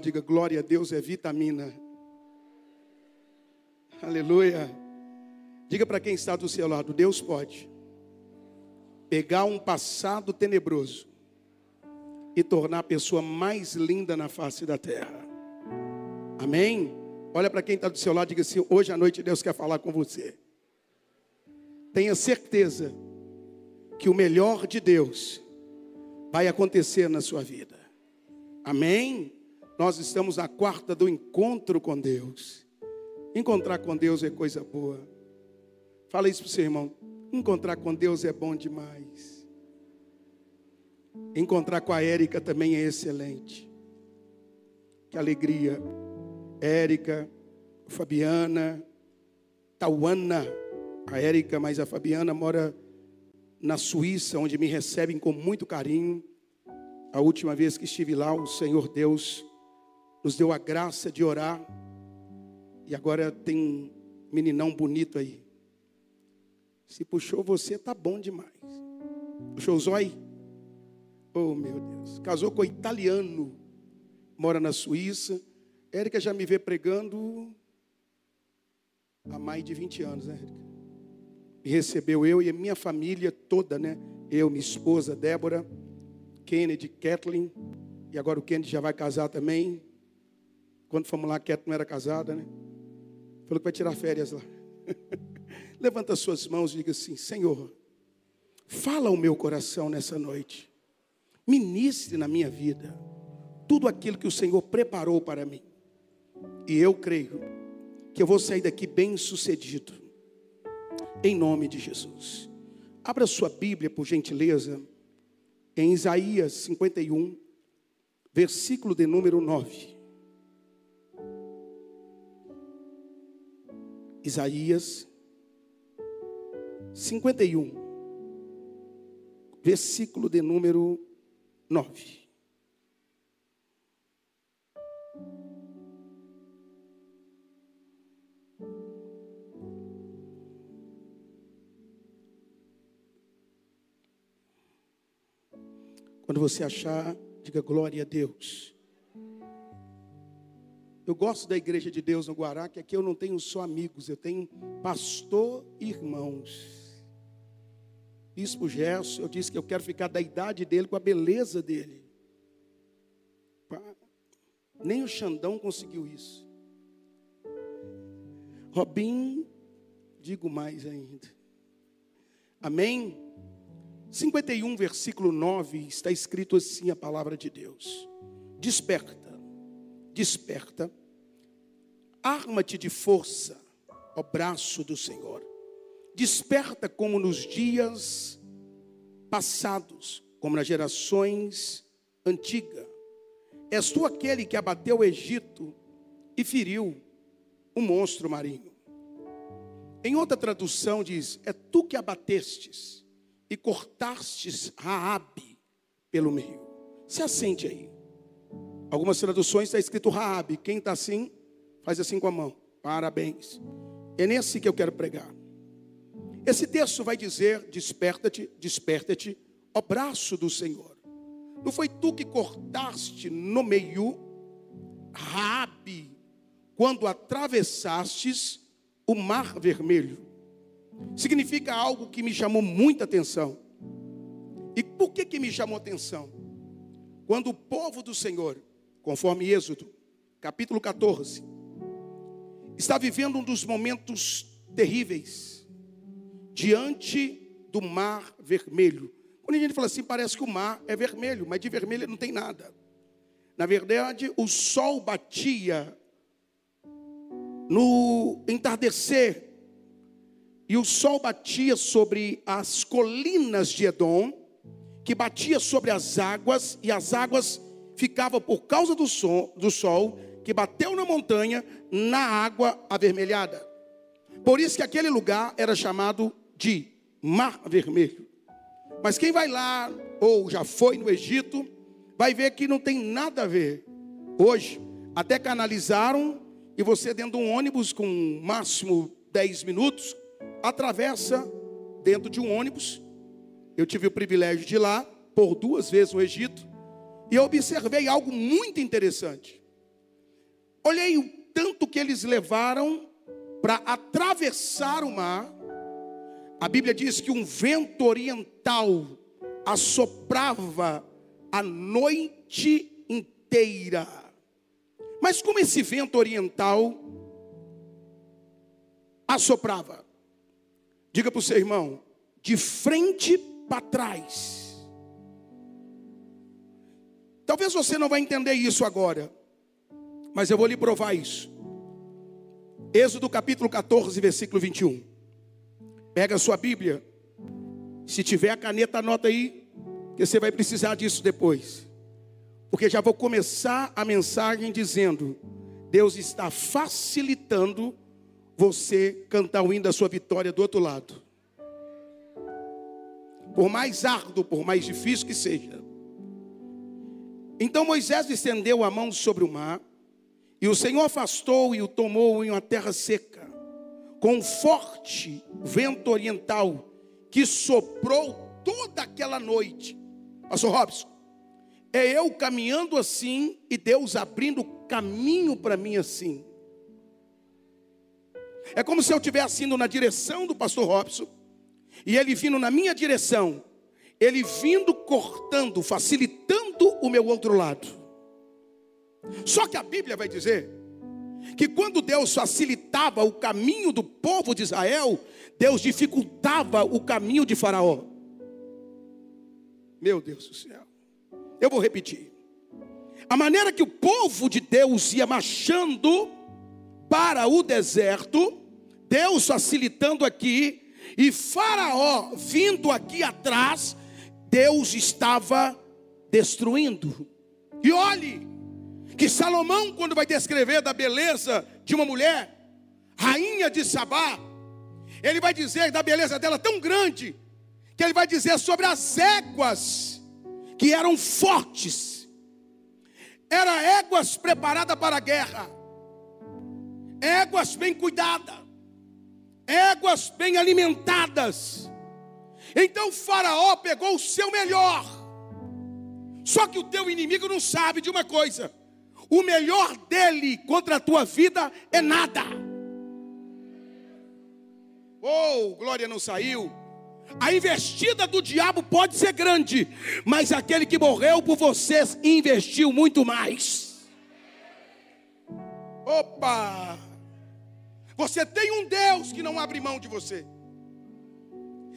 Diga glória a Deus é vitamina. Aleluia. Diga para quem está do seu lado: Deus pode pegar um passado tenebroso e tornar a pessoa mais linda na face da terra. Amém? Olha para quem está do seu lado e diga assim: hoje à noite Deus quer falar com você. Tenha certeza que o melhor de Deus vai acontecer na sua vida. Amém? Nós estamos na quarta do encontro com Deus. Encontrar com Deus é coisa boa. Fala isso para o seu irmão. Encontrar com Deus é bom demais. Encontrar com a Érica também é excelente. Que alegria. Érica, Fabiana, Tauana, a Érica, mas a Fabiana mora na Suíça, onde me recebem com muito carinho. A última vez que estive lá, o Senhor Deus nos deu a graça de orar. E agora tem um meninão bonito aí. Se puxou você, tá bom demais. Puxou o zóio? Oh, meu Deus. Casou com um italiano. Mora na Suíça. Érica já me vê pregando há mais de 20 anos, né, Érica? Me recebeu eu e a minha família toda, né? Eu, minha esposa, Débora, Kennedy, Kathleen. E agora o Kennedy já vai casar também. Quando fomos lá, Kathleen não era casada, né? Falou que vai tirar férias lá. Levanta suas mãos e diga assim: Senhor, fala o meu coração nessa noite. Ministre na minha vida tudo aquilo que o Senhor preparou para mim. E eu creio que eu vou sair daqui bem sucedido. Em nome de Jesus. Abra sua Bíblia, por gentileza, em Isaías 51, versículo de número 9. Isaías 51, versículo de número 9. Quando você achar, diga glória a Deus. Eu gosto da igreja de Deus no Guará, que aqui eu não tenho só amigos, eu tenho pastor e irmãos. Bispo Gerson, eu disse que eu quero ficar da idade dele, com a beleza dele. Nem o Xandão conseguiu isso. Robin, digo mais ainda. Amém? 51, versículo 9, está escrito assim a palavra de Deus: Desperta, desperta, arma-te de força, ó braço do Senhor. Desperta como nos dias passados, como nas gerações antigas. És tu aquele que abateu o Egito e feriu o monstro marinho. Em outra tradução diz: É tu que abatestes e cortastes Raabe pelo meio. Se assente aí. Algumas traduções está escrito Raabe. Quem está assim, faz assim com a mão. Parabéns. É nesse que eu quero pregar. Esse texto vai dizer: desperta-te, desperta-te, ó braço do Senhor. Não foi tu que cortaste no meio Raabe quando atravessastes o mar vermelho significa algo que me chamou muita atenção. E por que que me chamou atenção? Quando o povo do Senhor, conforme Êxodo, capítulo 14, está vivendo um dos momentos terríveis diante do mar vermelho. Quando a gente fala assim, parece que o mar é vermelho, mas de vermelho não tem nada. Na verdade, o sol batia no entardecer e o sol batia sobre as colinas de Edom, que batia sobre as águas, e as águas ficavam por causa do sol, do sol que bateu na montanha, na água avermelhada. Por isso que aquele lugar era chamado de Mar Vermelho. Mas quem vai lá, ou já foi no Egito, vai ver que não tem nada a ver. Hoje, até canalizaram, e você dentro de um ônibus com máximo 10 minutos, atravessa dentro de um ônibus. Eu tive o privilégio de ir lá por duas vezes no Egito e eu observei algo muito interessante. Olhei o tanto que eles levaram para atravessar o mar. A Bíblia diz que um vento oriental assoprava a noite inteira. Mas como esse vento oriental assoprava? Diga para o seu irmão, de frente para trás. Talvez você não vai entender isso agora, mas eu vou lhe provar isso. Êxodo capítulo 14, versículo 21. Pega a sua Bíblia. Se tiver a caneta, anota aí, que você vai precisar disso depois. Porque já vou começar a mensagem dizendo: Deus está facilitando você cantar o hino da sua vitória do outro lado. Por mais árduo, por mais difícil que seja. Então Moisés estendeu a mão sobre o mar, e o Senhor afastou e o tomou em uma terra seca, com um forte vento oriental que soprou toda aquela noite. Pastor Robson, é eu caminhando assim e Deus abrindo caminho para mim assim. É como se eu estivesse indo na direção do pastor Robson e ele vindo na minha direção, ele vindo cortando, facilitando o meu outro lado. Só que a Bíblia vai dizer que quando Deus facilitava o caminho do povo de Israel, Deus dificultava o caminho de Faraó. Meu Deus do céu. Eu vou repetir. A maneira que o povo de Deus ia marchando para o deserto, Deus facilitando aqui, e Faraó vindo aqui atrás, Deus estava destruindo. E olhe, que Salomão, quando vai descrever da beleza de uma mulher, rainha de Sabá, ele vai dizer da beleza dela tão grande, que ele vai dizer sobre as éguas que eram fortes, eram éguas preparadas para a guerra, éguas bem cuidadas, éguas bem alimentadas. Então Faraó pegou o seu melhor. Só que o teu inimigo não sabe de uma coisa: o melhor dele contra a tua vida é nada. Oh, glória não saiu. A investida do diabo pode ser grande, mas aquele que morreu por vocês investiu muito mais. Opa! Você tem um Deus que não abre mão de você.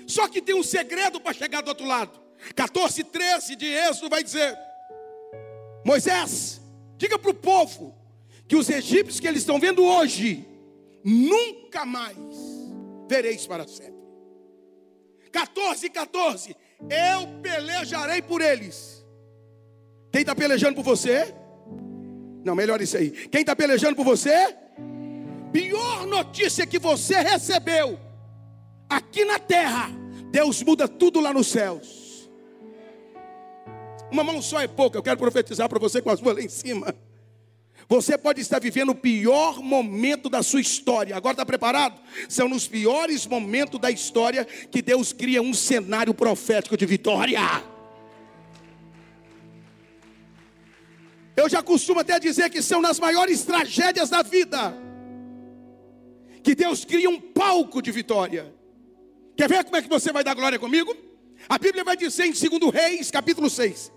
Só que tem um segredo para chegar do outro lado. 14, 13 de Êxodo vai dizer: Moisés, diga para o povo que os egípcios que eles estão vendo hoje, nunca mais vereis para sempre. 14, 14, eu pelejarei por eles. Quem está pelejando por você? Não, melhor isso aí. Quem está pelejando por você? pior notícia que você recebeu aqui na terra, Deus muda tudo lá nos céus. Uma mão só é pouca, eu quero profetizar para você com as duas lá em cima. Você pode estar vivendo o pior momento da sua história. Agora está preparado? São nos piores momentos da história que Deus cria um cenário profético de vitória. Eu já costumo até dizer que são nas maiores tragédias da vida que Deus cria um palco de vitória. Quer ver como é que você vai dar glória comigo? A Bíblia vai dizer em 2 Reis, capítulo 6,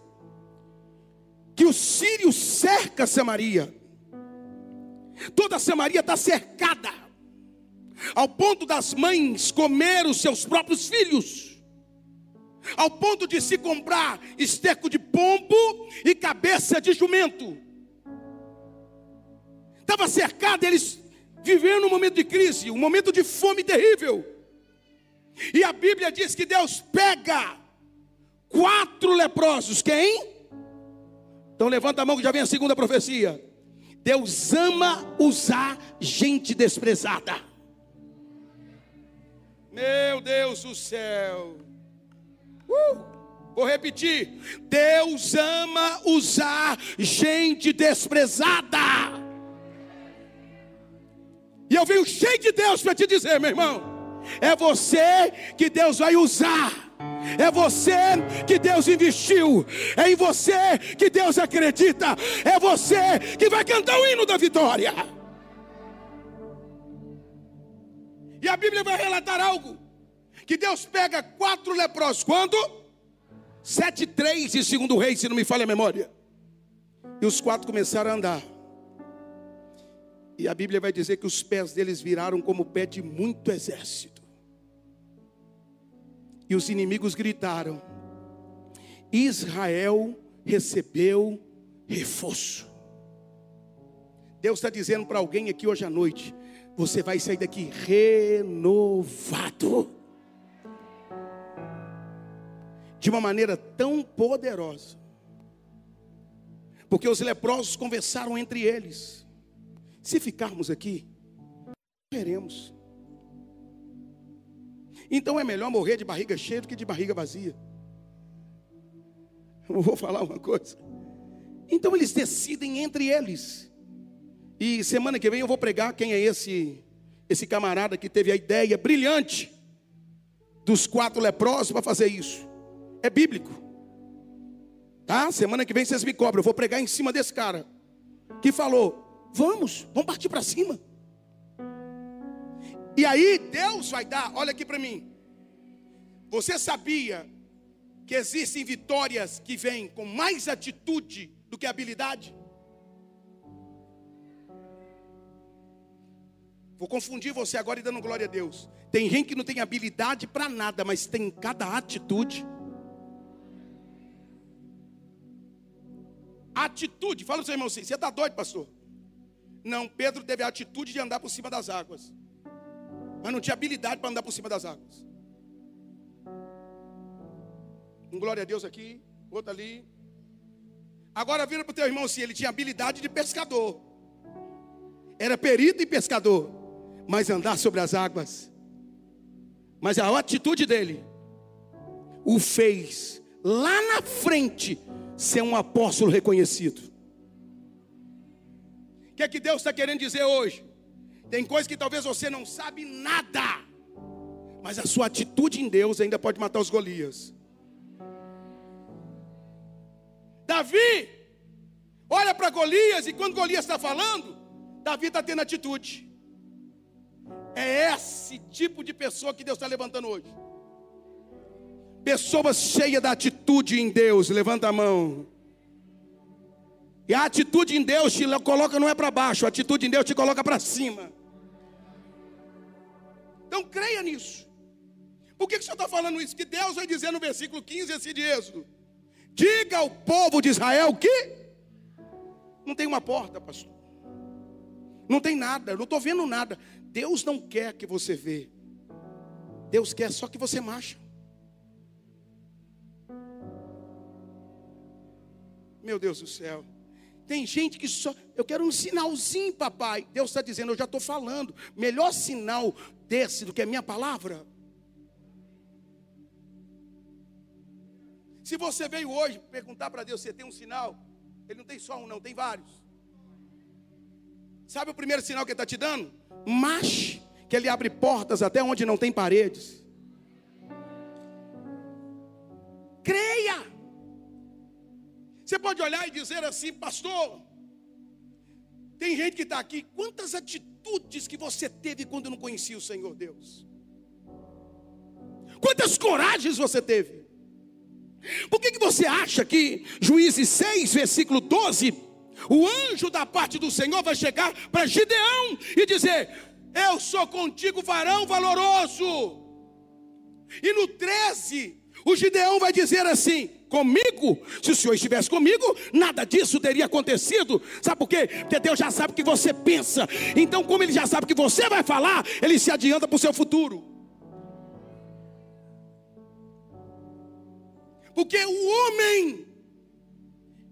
que o sírio cerca Samaria. Toda Samaria está cercada, ao ponto das mães comer os seus próprios filhos, ao ponto de se comprar esterco de pombo e cabeça de jumento. Estava cercada, eles vivendo um momento de crise, um momento de fome terrível. E a Bíblia diz que Deus pega quatro leprosos, quem? Então levanta a mão que já vem a segunda profecia. Deus ama usar gente desprezada. Meu Deus do céu. Uh, vou repetir. Deus ama usar gente desprezada. E eu venho cheio de Deus para te dizer, meu irmão. É você que Deus vai usar. É você que Deus investiu, é em você que Deus acredita, é você que vai cantar o hino da vitória. E a Bíblia vai relatar algo: que Deus pega quatro leprosos, quando? Sete, três de segundo rei, se não me falha a memória. E os quatro começaram a andar. E a Bíblia vai dizer que os pés deles viraram como o pé de muito exército. E os inimigos gritaram: Israel recebeu reforço. Deus está dizendo para alguém aqui hoje à noite: você vai sair daqui renovado. De uma maneira tão poderosa. Porque os leprosos conversaram entre eles. Se ficarmos aqui, morreremos. Então é melhor morrer de barriga cheia do que de barriga vazia. Eu vou falar uma coisa. Então eles decidem entre eles. E semana que vem eu vou pregar quem é esse esse camarada que teve a ideia brilhante dos quatro leprosos para fazer isso. É bíblico. Tá? Semana que vem vocês me cobram. Eu vou pregar em cima desse cara que falou: "Vamos, vamos partir para cima". E aí Deus vai dar, olha aqui para mim. Você sabia que existem vitórias que vêm com mais atitude do que habilidade? Vou confundir você agora e dando glória a Deus. Tem gente que não tem habilidade para nada, mas tem cada atitude. Atitude, fala para o seu irmão assim: você está doido, pastor? Não, Pedro teve a atitude de andar por cima das águas, mas não tinha habilidade para andar por cima das águas. Um glória a Deus aqui, outro ali. Agora vira para o teu irmão assim: ele tinha habilidade de pescador, era perito e pescador mas andar sobre as águas. Mas a atitude dele o fez lá na frente ser um apóstolo reconhecido. Que é que Deus está querendo dizer hoje? Tem coisas que talvez você não sabe nada, mas a sua atitude em Deus ainda pode matar os Golias. Davi, olha para Golias e quando Golias está falando, Davi está tendo atitude. É esse tipo de pessoa que Deus está levantando hoje. Pessoas cheias da atitude em Deus, levanta a mão. E a atitude em Deus te coloca não é para baixo, a atitude em Deus te coloca para cima. Então creia nisso. Por que, que o senhor está falando isso? Que Deus vai dizer no versículo 15 esse de Êxodo: Diga ao povo de Israel que não tem uma porta, pastor. Não tem nada, não estou vendo nada. Deus não quer que você vê. Deus quer só que você marcha. Meu Deus do céu. Tem gente que só. Eu quero um sinalzinho, papai. Deus está dizendo, eu já estou falando. Melhor sinal desse do que a minha palavra. Se você veio hoje perguntar para Deus, você tem um sinal? Ele não tem só um, não, tem vários. Sabe o primeiro sinal que ele está te dando? Mas que ele abre portas até onde não tem paredes. Creia. Você pode olhar e dizer assim, pastor. Tem gente que está aqui. Quantas atitudes que você teve quando não conhecia o Senhor Deus? Quantas coragens você teve? Por que, que você acha que Juízes 6, versículo 12, o anjo da parte do Senhor vai chegar para Gideão e dizer: Eu sou contigo, varão valoroso. E no 13, o Gideão vai dizer assim: Comigo, se o Senhor estivesse comigo, nada disso teria acontecido. Sabe por quê? Porque Deus já sabe o que você pensa. Então, como Ele já sabe o que você vai falar, Ele se adianta para o seu futuro. Porque o homem,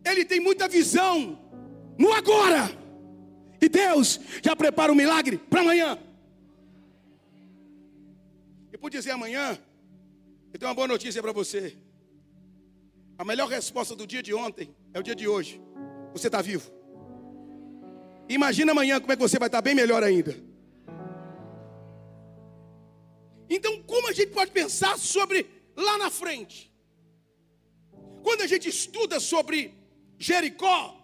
ele tem muita visão no agora. E Deus já prepara o milagre para amanhã. E por dizer amanhã, eu tenho uma boa notícia para você. A melhor resposta do dia de ontem é o dia de hoje. Você está vivo. Imagina amanhã como é que você vai estar bem melhor ainda. Então, como a gente pode pensar sobre lá na frente. Quando a gente estuda sobre Jericó,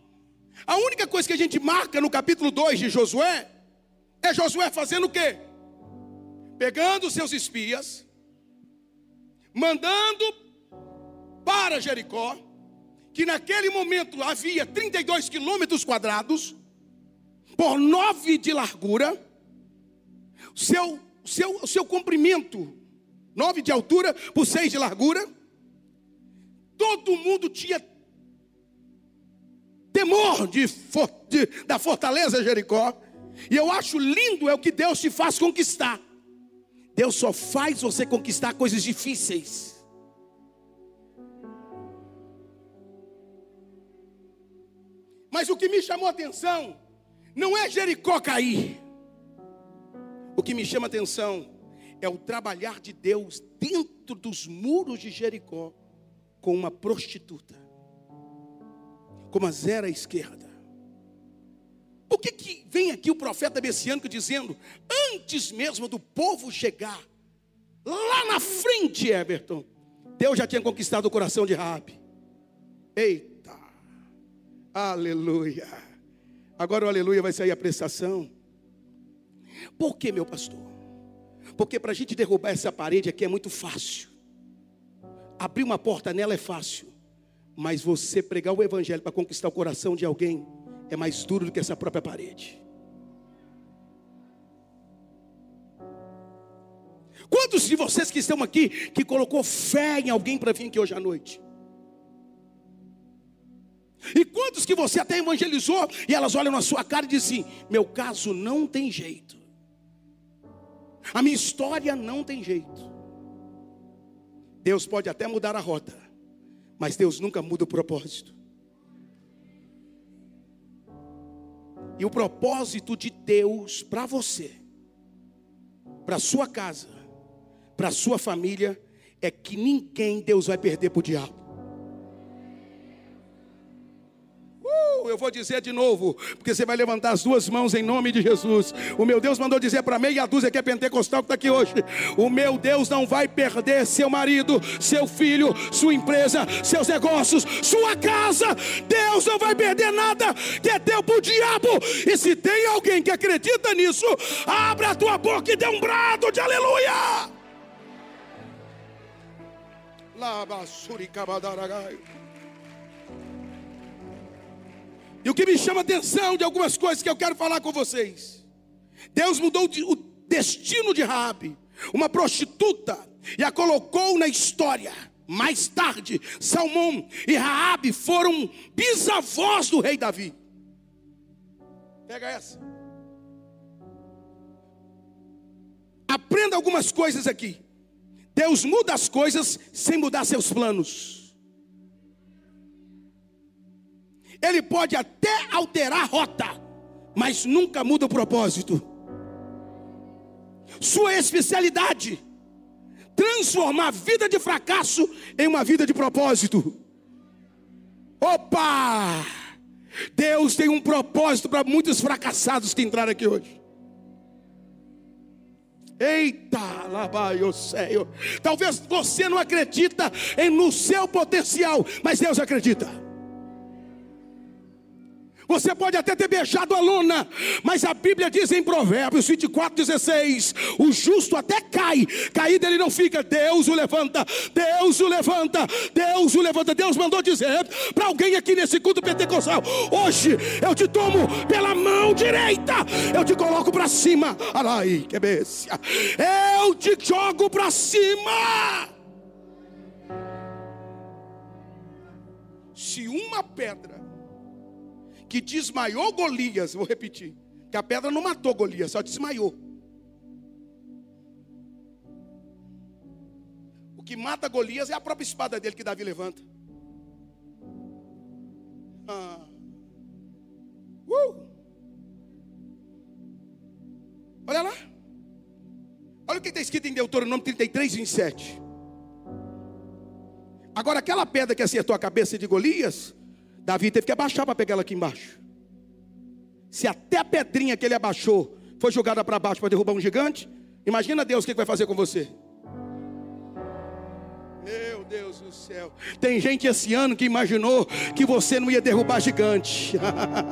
a única coisa que a gente marca no capítulo 2 de Josué é Josué fazendo o quê? Pegando seus espias, mandando para Jericó, que naquele momento havia 32 quilômetros quadrados, por nove de largura, seu, seu, seu comprimento, nove de altura por seis de largura, todo mundo tinha temor de, de, da fortaleza Jericó, e eu acho lindo é o que Deus te faz conquistar. Deus só faz você conquistar coisas difíceis. Mas o que me chamou a atenção não é Jericó cair. O que me chama a atenção é o trabalhar de Deus dentro dos muros de Jericó com uma prostituta, com uma zero à esquerda. Por que, que vem aqui o profeta messiânico dizendo, antes mesmo do povo chegar, lá na frente, Everton, Deus já tinha conquistado o coração de Rabi. Eita, aleluia. Agora o aleluia vai sair a prestação. Por que, meu pastor? Porque para a gente derrubar essa parede aqui é muito fácil. Abrir uma porta nela é fácil. Mas você pregar o evangelho para conquistar o coração de alguém é mais duro do que essa própria parede. Quantos de vocês que estão aqui que colocou fé em alguém para vir aqui hoje à noite? E quantos que você até evangelizou e elas olham na sua cara e dizem: assim, Meu caso não tem jeito, a minha história não tem jeito. Deus pode até mudar a rota, mas Deus nunca muda o propósito. E o propósito de Deus para você, para sua casa, para sua família, é que ninguém Deus vai perder para o diabo. Eu vou dizer de novo, porque você vai levantar as duas mãos em nome de Jesus. O meu Deus mandou dizer para meia dúzia que é pentecostal que está aqui hoje: o meu Deus não vai perder seu marido, seu filho, sua empresa, seus negócios, sua casa. Deus não vai perder nada que é teu para o diabo. E se tem alguém que acredita nisso, abra a tua boca e dê um brado de aleluia. Lava suricabadaragai. E o que me chama atenção de algumas coisas que eu quero falar com vocês. Deus mudou o destino de Raabe, uma prostituta, e a colocou na história. Mais tarde, Salmão e Raabe foram bisavós do rei Davi. Pega essa. Aprenda algumas coisas aqui. Deus muda as coisas sem mudar seus planos. Ele pode até alterar a rota, mas nunca muda o propósito. Sua especialidade transformar a vida de fracasso em uma vida de propósito. Opa! Deus tem um propósito para muitos fracassados que entraram aqui hoje. Eita, lá vai o céu. Talvez você não acredita no seu potencial, mas Deus acredita. Você pode até ter beijado a lona, mas a Bíblia diz em Provérbios 24, 16: o justo até cai, caído ele não fica. Deus o levanta, Deus o levanta, Deus o levanta. Deus mandou dizer para alguém aqui nesse culto pentecostal: hoje eu te tomo pela mão direita, eu te coloco para cima. Alai, que bência, eu te jogo para cima. Se uma pedra que desmaiou Golias, vou repetir, que a pedra não matou Golias, só desmaiou. O que mata Golias é a própria espada dele que Davi levanta. Ah. Uh. Olha lá. Olha o que está escrito em Deuteronômio 33, 27. Agora, aquela pedra que acertou a cabeça de Golias, Davi teve que abaixar para pegar ela aqui embaixo. Se até a pedrinha que ele abaixou foi jogada para baixo para derrubar um gigante, imagina Deus o que vai fazer com você. Meu Deus do céu. Tem gente esse ano que imaginou que você não ia derrubar gigante,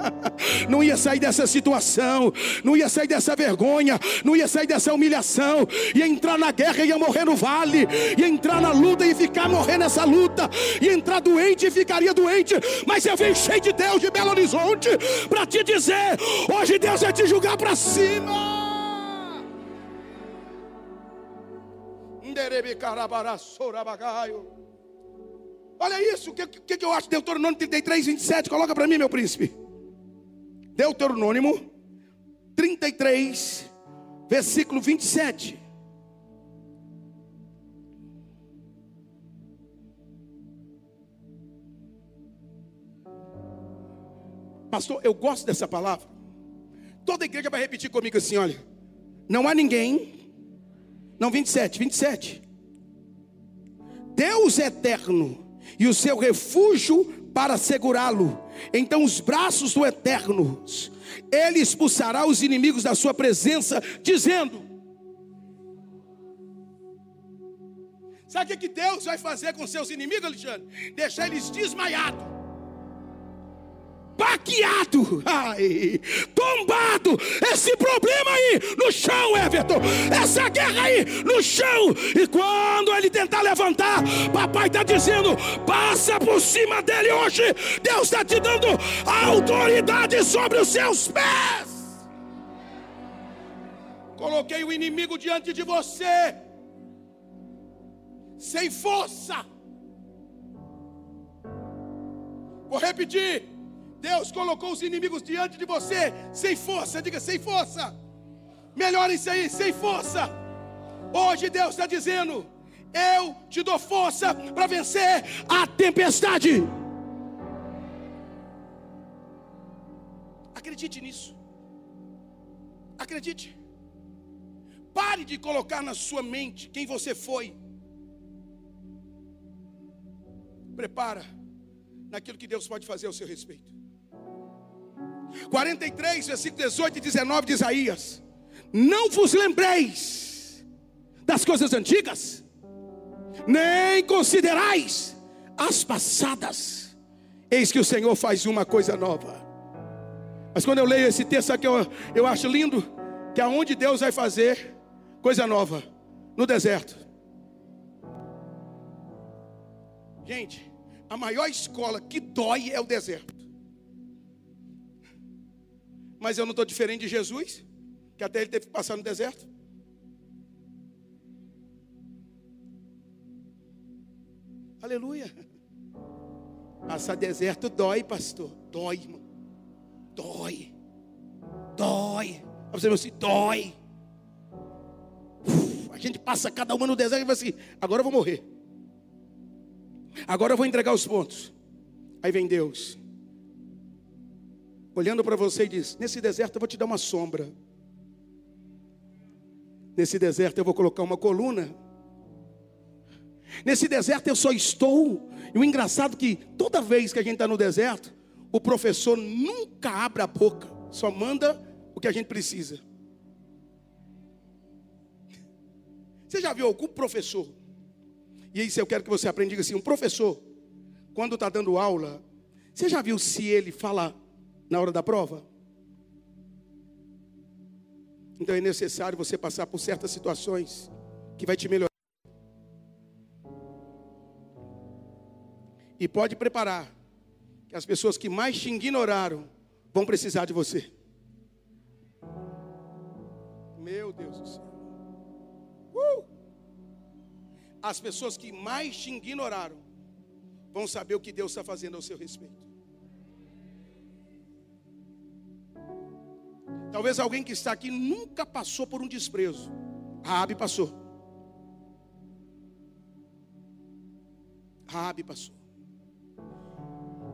não ia sair dessa situação, não ia sair dessa vergonha, não ia sair dessa humilhação, ia entrar na guerra e ia morrer no vale, ia entrar na luta e ficar morrer nessa luta, ia entrar doente e ficaria doente. Mas eu venho cheio de Deus de Belo Horizonte para te dizer: hoje Deus vai te julgar para cima. Olha isso, o que, que, que eu acho? Deuteronômio 33, 27. Coloca para mim, meu príncipe. Deuteronômio 33, versículo 27. Pastor, eu gosto dessa palavra. Toda igreja vai repetir comigo assim: olha, não há ninguém não, 27, 27. Deus é eterno e o seu refúgio para segurá-lo. Então os braços do eterno, ele expulsará os inimigos da sua presença, dizendo: Sabe o que Deus vai fazer com seus inimigos, Alexandre? Deixar eles desmaiados baqueado, ai, tombado, esse problema aí no chão, Everton, essa guerra aí no chão, e quando ele tentar levantar, papai está dizendo: passa por cima dele hoje, Deus está te dando autoridade sobre os seus pés. Coloquei o inimigo diante de você, sem força. Vou repetir Deus colocou os inimigos diante de você, sem força, diga sem força. Melhor isso aí, sem força. Hoje Deus está dizendo: Eu te dou força para vencer a tempestade. Acredite nisso. Acredite. Pare de colocar na sua mente quem você foi. Prepara naquilo que Deus pode fazer ao seu respeito. 43, versículo 18 e 19 de Isaías: Não vos lembreis das coisas antigas, nem considerais as passadas. Eis que o Senhor faz uma coisa nova. Mas quando eu leio esse texto aqui, eu, eu acho lindo que aonde Deus vai fazer coisa nova no deserto. Gente, a maior escola que dói é o deserto. Mas eu não estou diferente de Jesus, que até ele teve que passar no deserto. Aleluia. Passar deserto dói, pastor. Dói, irmão. Dói. Dói. Você assim, dói. Uf, a gente passa cada uma no deserto e vai assim: agora eu vou morrer. Agora eu vou entregar os pontos. Aí vem Deus olhando para você e diz: Nesse deserto eu vou te dar uma sombra. Nesse deserto eu vou colocar uma coluna. Nesse deserto eu só estou. E o engraçado é que toda vez que a gente está no deserto, o professor nunca abre a boca, só manda o que a gente precisa. Você já viu algum professor? E isso eu quero que você aprenda, diga assim, um professor, quando está dando aula, você já viu se ele fala na hora da prova? Então é necessário você passar por certas situações que vai te melhorar. E pode preparar que as pessoas que mais te ignoraram vão precisar de você. Meu Deus do céu. Uh! As pessoas que mais te ignoraram vão saber o que Deus está fazendo ao seu respeito. Talvez alguém que está aqui nunca passou por um desprezo. Raabe passou. Raabe passou.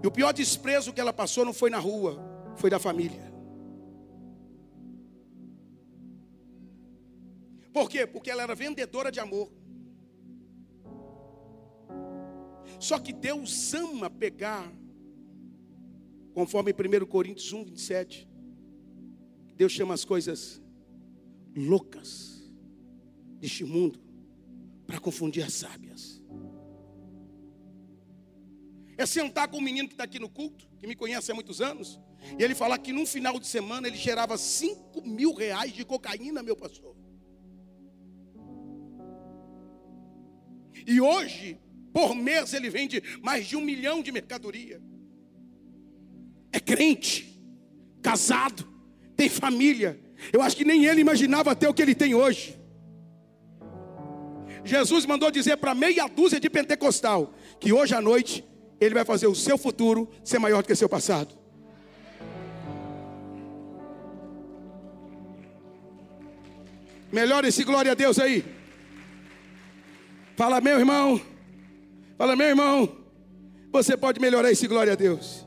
E o pior desprezo que ela passou não foi na rua, foi da família. Por quê? Porque ela era vendedora de amor. Só que Deus ama pegar, conforme 1 Coríntios 1, 27. Deus chama as coisas loucas deste mundo para confundir as sábias. é sentar com o menino que está aqui no culto, que me conhece há muitos anos, e ele falar que num final de semana ele gerava 5 mil reais de cocaína, meu pastor. E hoje, por mês, ele vende mais de um milhão de mercadoria. É crente, casado, tem família. Eu acho que nem ele imaginava ter o que ele tem hoje. Jesus mandou dizer para meia dúzia de pentecostal que hoje à noite ele vai fazer o seu futuro ser maior do que seu passado. Melhor esse glória a Deus aí. Fala, meu irmão. Fala, meu irmão. Você pode melhorar esse glória a Deus.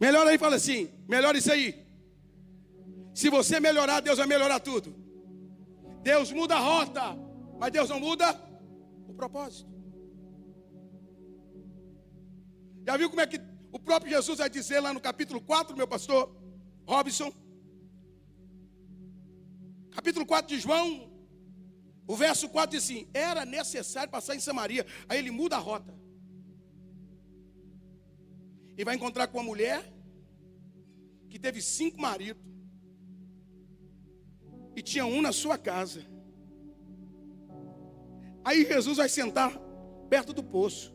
Melhora aí, fala assim. Melhora isso aí. Se você melhorar, Deus vai melhorar tudo. Deus muda a rota, mas Deus não muda o propósito. Já viu como é que o próprio Jesus vai dizer lá no capítulo 4, meu pastor Robson? Capítulo 4 de João, o verso 4 diz assim: Era necessário passar em Samaria. Aí ele muda a rota. E vai encontrar com uma mulher que teve cinco maridos. E tinha um na sua casa. Aí Jesus vai sentar perto do poço.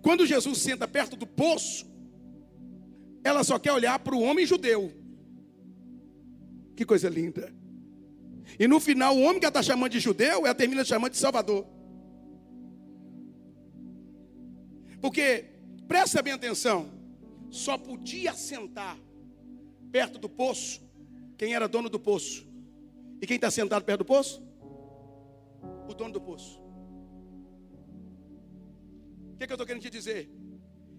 Quando Jesus senta perto do poço, ela só quer olhar para o homem judeu. Que coisa linda. E no final, o homem que ela está chamando de judeu, ela termina chamando de Salvador. Porque, presta bem atenção, só podia sentar perto do poço quem era dono do poço. E quem está sentado perto do poço? O dono do poço. O que, que eu estou querendo te dizer?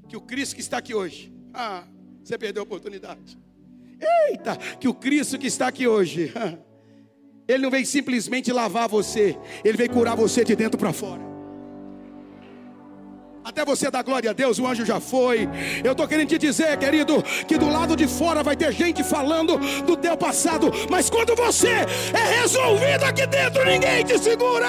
Que o Cristo que está aqui hoje, ah, você perdeu a oportunidade. Eita, que o Cristo que está aqui hoje, Ele não veio simplesmente lavar você, Ele veio curar você de dentro para fora. Até você dar glória a Deus, o anjo já foi. Eu estou querendo te dizer, querido, que do lado de fora vai ter gente falando do teu passado, mas quando você é resolvido aqui dentro, ninguém te segura.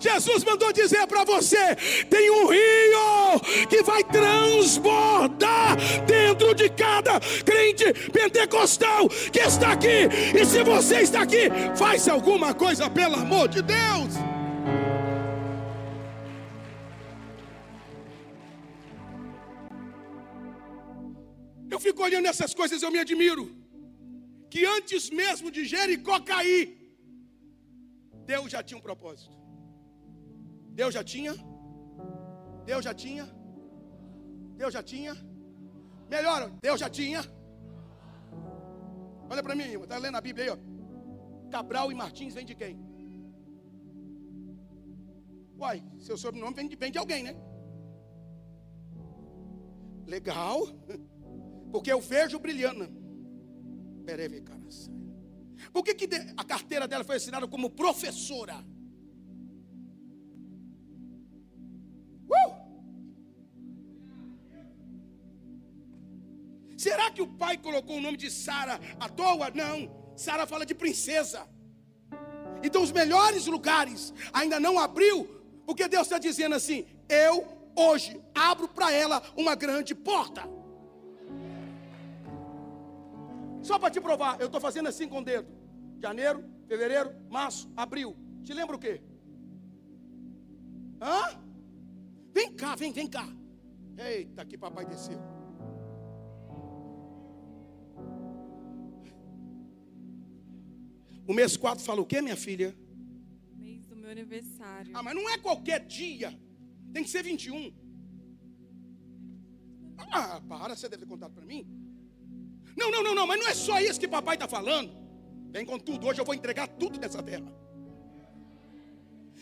Jesus mandou dizer para você: tem um rio que vai transbordar dentro de cada crente pentecostal que está aqui. E se você está aqui, faz alguma coisa pelo amor de Deus. Eu fico olhando essas coisas, eu me admiro. Que antes mesmo de Jericó cair, Deus já tinha um propósito. Deus já tinha? Deus já tinha? Deus já tinha? Melhor, Deus já tinha? Olha para mim, está lendo a Bíblia aí, ó. Cabral e Martins vem de quem? Uai, seu sobrenome vem de, vem de alguém, né? Legal, porque eu vejo brilhando. Pereve, cara. Por que, que a carteira dela foi assinada como professora? Será que o pai colocou o nome de Sara à toa? Não. Sara fala de princesa. Então os melhores lugares ainda não abriu, porque Deus está dizendo assim: eu hoje abro para ela uma grande porta. Só para te provar, eu estou fazendo assim com o dedo. Janeiro, fevereiro, março, abril. Te lembra o quê? Hã? Vem cá, vem, vem cá. Eita, que papai desceu. O mês 4 fala o quê, minha filha? Mês do meu aniversário. Ah, mas não é qualquer dia. Tem que ser 21. Ah, para, você deve ter contado para mim. Não, não, não, não, mas não é só isso que papai está falando. Vem com tudo, hoje eu vou entregar tudo dessa terra.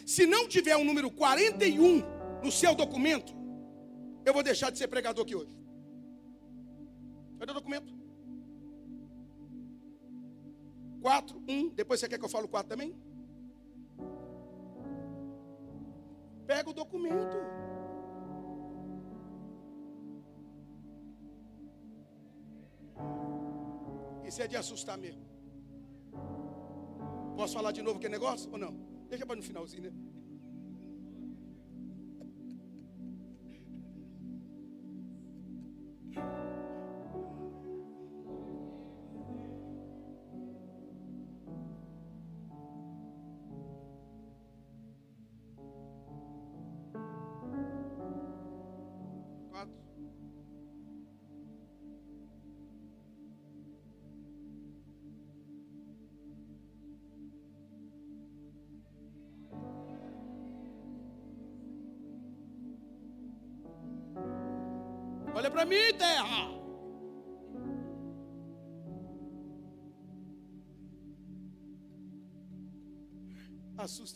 Se não tiver o um número 41 no seu documento, eu vou deixar de ser pregador aqui hoje. Cadê o documento? 4, 1. Depois você quer que eu fale 4 também? Pega o documento. Isso é de assustar mesmo. Posso falar de novo que negócio ou não? Deixa para no finalzinho, né?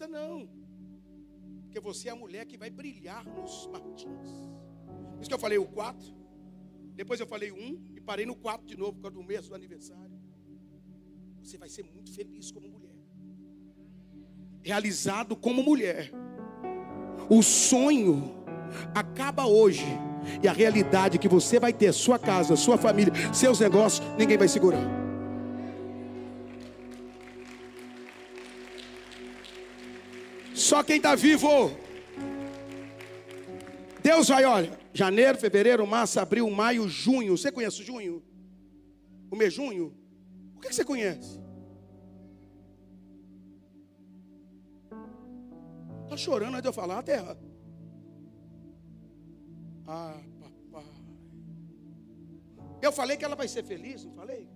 Não. Porque você é a mulher que vai brilhar nos Martins. Por isso que eu falei o 4. Depois eu falei o 1 e parei no 4 de novo por causa do mês do aniversário. Você vai ser muito feliz como mulher. Realizado como mulher. O sonho acaba hoje. E a realidade que você vai ter, sua casa, sua família, seus negócios, ninguém vai segurar. Só quem está vivo. Deus vai, olha, janeiro, fevereiro, março, abril, maio, junho. Você conhece junho? O mês junho? O que que você conhece? Está chorando antes de eu falar, terra. Ah, papai. Eu falei que ela vai ser feliz, não falei?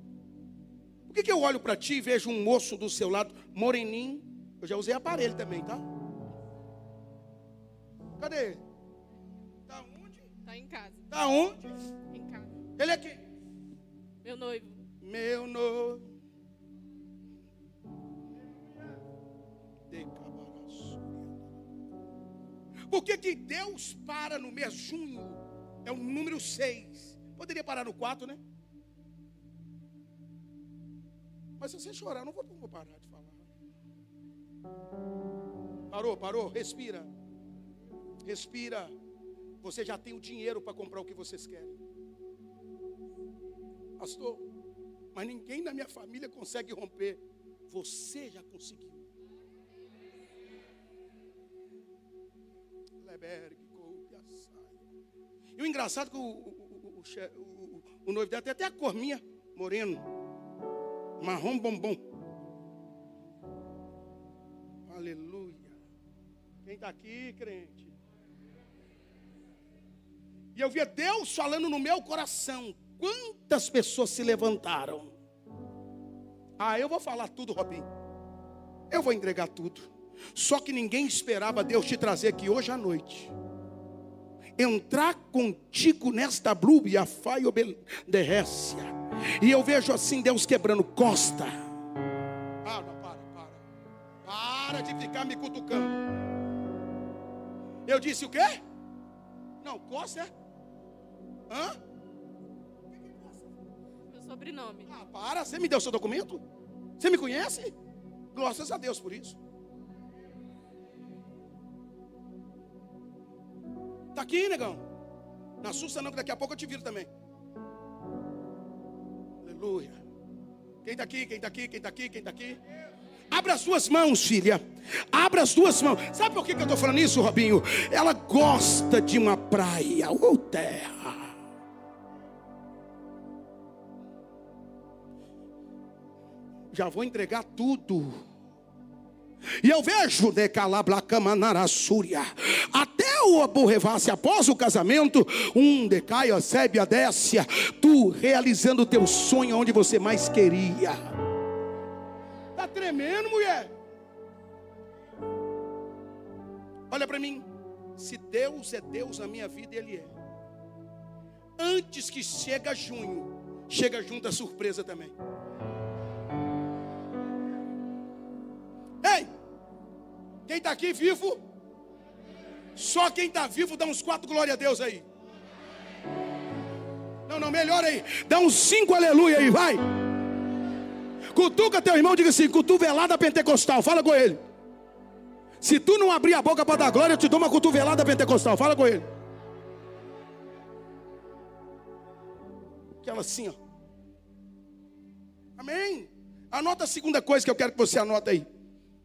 Por que, que eu olho para ti e vejo um moço do seu lado, moreninho? Eu já usei aparelho também, tá? Cadê ele? Tá onde? Tá em casa. Tá onde? Em casa. Ele é quem? Meu noivo. Meu noivo. Por que, que Deus para no mês junho? É o número 6. Poderia parar no 4, né? Mas se você chorar, eu não vou, não vou parar de falar. Parou, parou, respira. Respira. Você já tem o dinheiro para comprar o que vocês querem. Pastor, mas ninguém na minha família consegue romper. Você já conseguiu. Leberg. E o engraçado é que o, o, o- o noivo dela tem até a cor minha, moreno. Marrom bombom. Aleluia. Quem está aqui, crente? E eu via Deus falando no meu coração. Quantas pessoas se levantaram? Ah, eu vou falar tudo, Robin. Eu vou entregar tudo. Só que ninguém esperava Deus te trazer aqui hoje à noite. Entrar contigo nesta blúbia, faio derrécia. E eu vejo assim Deus quebrando costa. Não, para, para. Para de ficar me cutucando. Eu disse o quê? Não, costa é? Hã? Meu sobrenome. Ah, para, você me deu seu documento? Você me conhece? Graças a Deus por isso. Tá aqui, negão. Não assusta não, que daqui a pouco eu te viro também. Aleluia. Quem está aqui, quem está aqui, quem está aqui, quem está aqui? Abra as suas mãos, filha. Abra as suas mãos. Sabe por que que eu estou falando isso, Robinho? Ela gosta de uma praia ou terra. Já vou entregar tudo. E eu vejo de Calablacamanarassúria. Até o aborrevasse após o casamento, um decaia, sebe a décia, tu realizando o teu sonho onde você mais queria. Tá tremendo, mulher? Olha para mim. Se Deus é Deus na minha vida, Ele é. Antes que chega junho, chega junto a surpresa também. Ei, quem está aqui vivo? Só quem está vivo dá uns quatro glória a Deus aí. Não, não, melhor aí. Dá uns cinco aleluia aí, vai. Cutuca teu irmão, diga assim: cotovelada pentecostal. Fala com ele. Se tu não abrir a boca para dar glória, eu te dou uma cotovelada pentecostal. Fala com ele. Aquela assim, ó. Amém. Anota a segunda coisa que eu quero que você anote aí.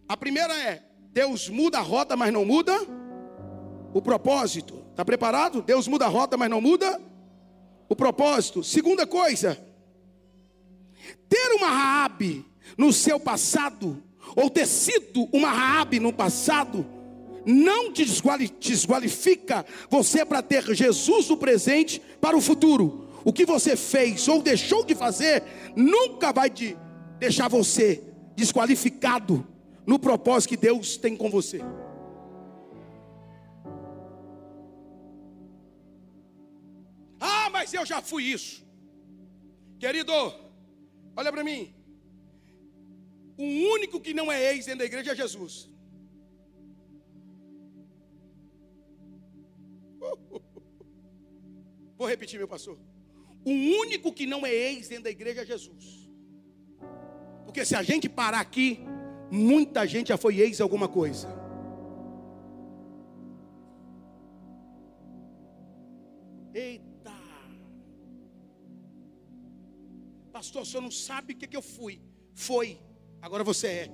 A primeira é: Deus muda a rota, mas não muda o propósito. Está preparado? Deus muda a rota, mas não muda o propósito. Segunda coisa: ter uma Raabe no seu passado, ou ter sido uma Raabe no passado, não te desqualifica você para ter Jesus no presente para o futuro. O que você fez ou deixou de fazer nunca vai te deixar você desqualificado no propósito que Deus tem com você. Ah, mas eu já fui isso. Querido, olha para mim. O único que não é ex dentro da igreja é Jesus. Vou repetir, meu pastor. O único que não é ex dentro da igreja é Jesus. Porque se a gente parar aqui, muita gente já foi ex alguma coisa. Eita! Pastor, o senhor não sabe o que, que eu fui. Foi, agora você é.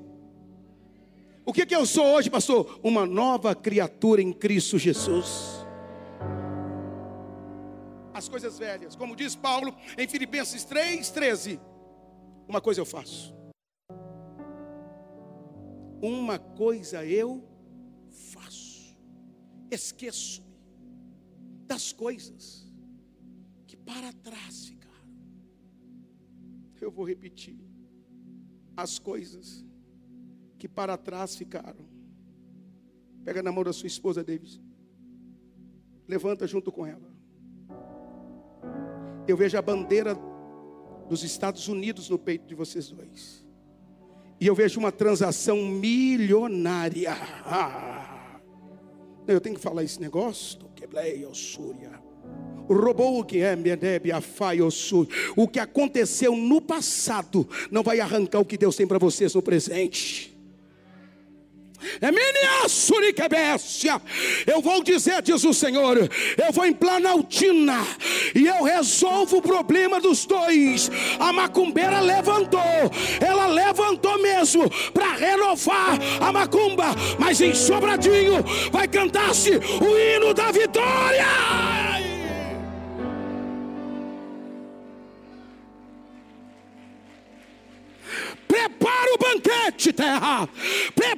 O que, que eu sou hoje, pastor? Uma nova criatura em Cristo Jesus as coisas velhas. Como diz Paulo em Filipenses 3, 13. Uma coisa eu faço. Uma coisa eu faço. Esqueço-me das coisas que para trás ficaram. Eu vou repetir. As coisas que para trás ficaram. Pega na mão da sua esposa, Davis. Levanta junto com ela eu vejo a bandeira dos Estados Unidos no peito de vocês dois. E eu vejo uma transação milionária. Ah, eu tenho que falar esse negócio? O robô que é o que aconteceu no passado não vai arrancar o que Deus tem para vocês no presente. Eu vou dizer, diz o Senhor, eu vou em Planaltina e eu resolvo o problema dos dois. A macumbeira levantou, ela levantou mesmo para renovar a macumba, mas em Sobradinho vai cantar-se o hino da vitória. Prepara o banquete, terra. Prepara,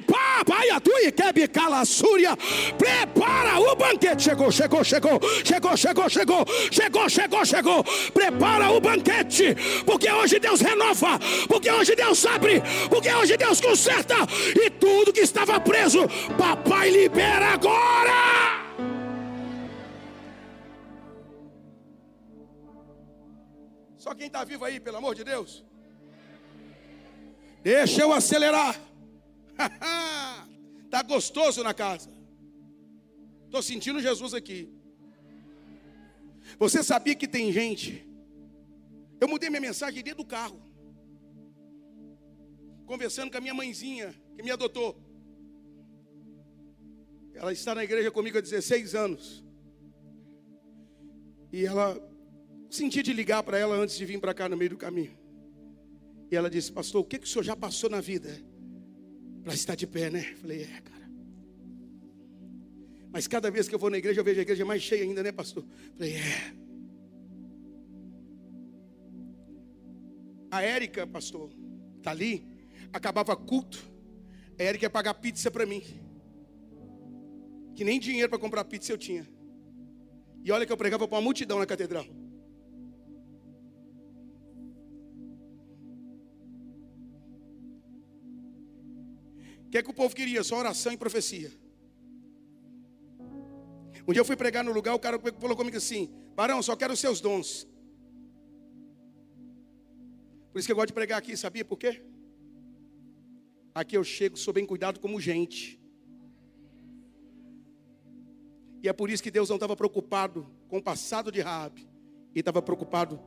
vai a tua e quebe calassúria. Prepara o banquete. Chegou, chegou, chegou. Chegou, chegou, chegou. Chegou, chegou, chegou. Prepara o banquete. Porque hoje Deus renova. Porque hoje Deus abre. Porque hoje Deus conserta. E tudo que estava preso, papai libera agora. Só quem está vivo aí, pelo amor de Deus. Deixa eu acelerar. Está gostoso na casa. Estou sentindo Jesus aqui. Você sabia que tem gente? Eu mudei minha mensagem dentro do carro. Conversando com a minha mãezinha, que me adotou. Ela está na igreja comigo há 16 anos. E ela senti de ligar para ela antes de vir para cá no meio do caminho. E ela disse, pastor, o que, que o senhor já passou na vida? Para estar de pé, né? Falei, é, cara. Mas cada vez que eu vou na igreja, eu vejo a igreja mais cheia ainda, né, pastor? Falei, é. A Érica, pastor, tá ali, acabava culto. A Érica ia pagar pizza para mim. Que nem dinheiro para comprar pizza eu tinha. E olha que eu pregava para uma multidão na catedral. O que é que o povo queria? Só oração e profecia. Um dia eu fui pregar no lugar, o cara falou comigo assim: Barão, só quero os seus dons. Por isso que eu gosto de pregar aqui, sabia por quê? Aqui eu chego, sou bem cuidado como gente. E é por isso que Deus não estava preocupado com o passado de Raabe, e estava preocupado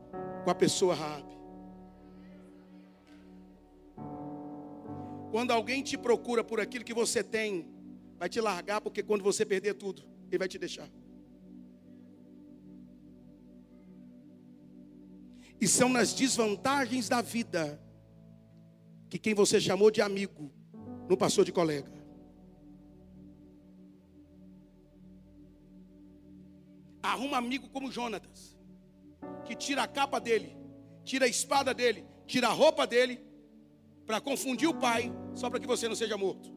com a pessoa Raabe. Quando alguém te procura por aquilo que você tem, vai te largar, porque quando você perder tudo, ele vai te deixar. E são nas desvantagens da vida que quem você chamou de amigo não passou de colega. Arruma amigo como Jonatas, que tira a capa dele, tira a espada dele, tira a roupa dele, para confundir o pai, só para que você não seja morto.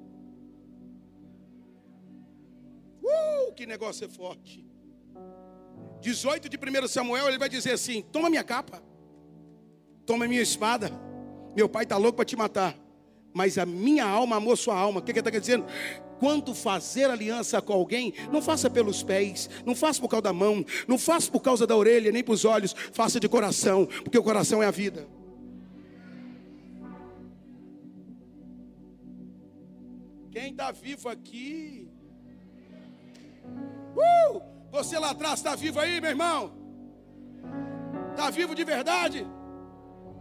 Uh, que negócio é forte. 18 de 1 Samuel, ele vai dizer assim: Toma minha capa, toma minha espada. Meu pai está louco para te matar, mas a minha alma amou sua alma. O que, que ele está dizendo? Quando fazer aliança com alguém, não faça pelos pés, não faça por causa da mão, não faça por causa da orelha, nem para os olhos, faça de coração, porque o coração é a vida. Está vivo aqui? Uh! Você lá atrás está vivo aí, meu irmão? Está vivo de verdade?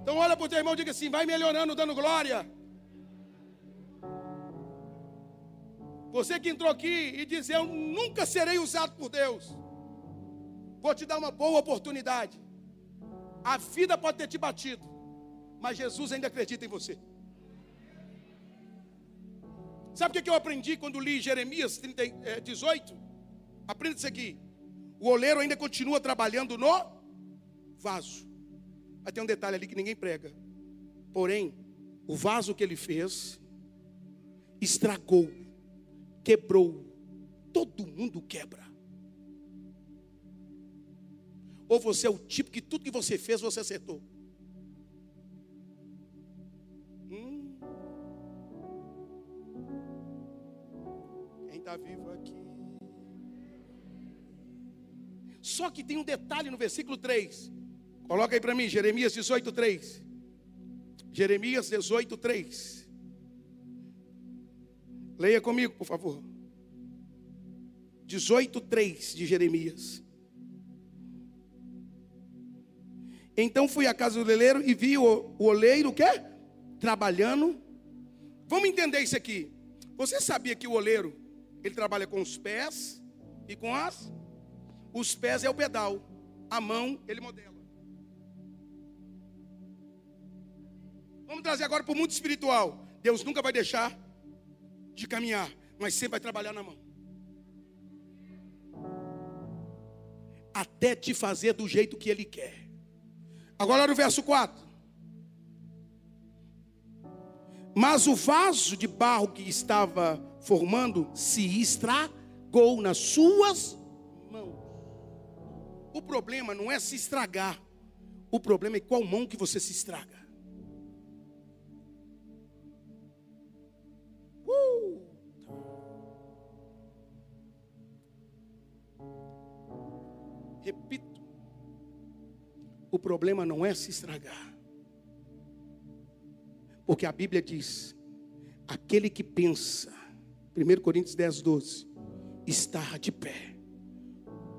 Então olha para o teu irmão e diga assim: vai melhorando, dando glória. Você que entrou aqui e diz: Eu nunca serei usado por Deus. Vou te dar uma boa oportunidade. A vida pode ter te batido, mas Jesus ainda acredita em você. Sabe o que eu aprendi quando li Jeremias 30, 18? Eh, Aprenda isso aqui. O oleiro ainda continua trabalhando no vaso. Mas tem um detalhe ali que ninguém prega. Porém, o vaso que ele fez estragou, quebrou. Todo mundo quebra. Ou você é o tipo que tudo que você fez você acertou. Está vivo aqui. Só que tem um detalhe no versículo 3. Coloca aí para mim, Jeremias 18, 3. Jeremias 18, 3. Leia comigo, por favor. 18, 3 de Jeremias. Então fui à casa do oleiro e vi o, o oleiro o quê? Trabalhando. Vamos entender isso aqui. Você sabia que o oleiro ele trabalha com os pés e com as. Os pés é o pedal, a mão ele modela. Vamos trazer agora para o mundo espiritual. Deus nunca vai deixar de caminhar, mas sempre vai trabalhar na mão. Até te fazer do jeito que Ele quer. Agora no verso 4. Mas o vaso de barro que estava formando se estragou nas suas mãos. O problema não é se estragar, o problema é qual mão que você se estraga. Uh! Repito, o problema não é se estragar. Porque a Bíblia diz: aquele que pensa, 1 Coríntios 10, 12, está de pé,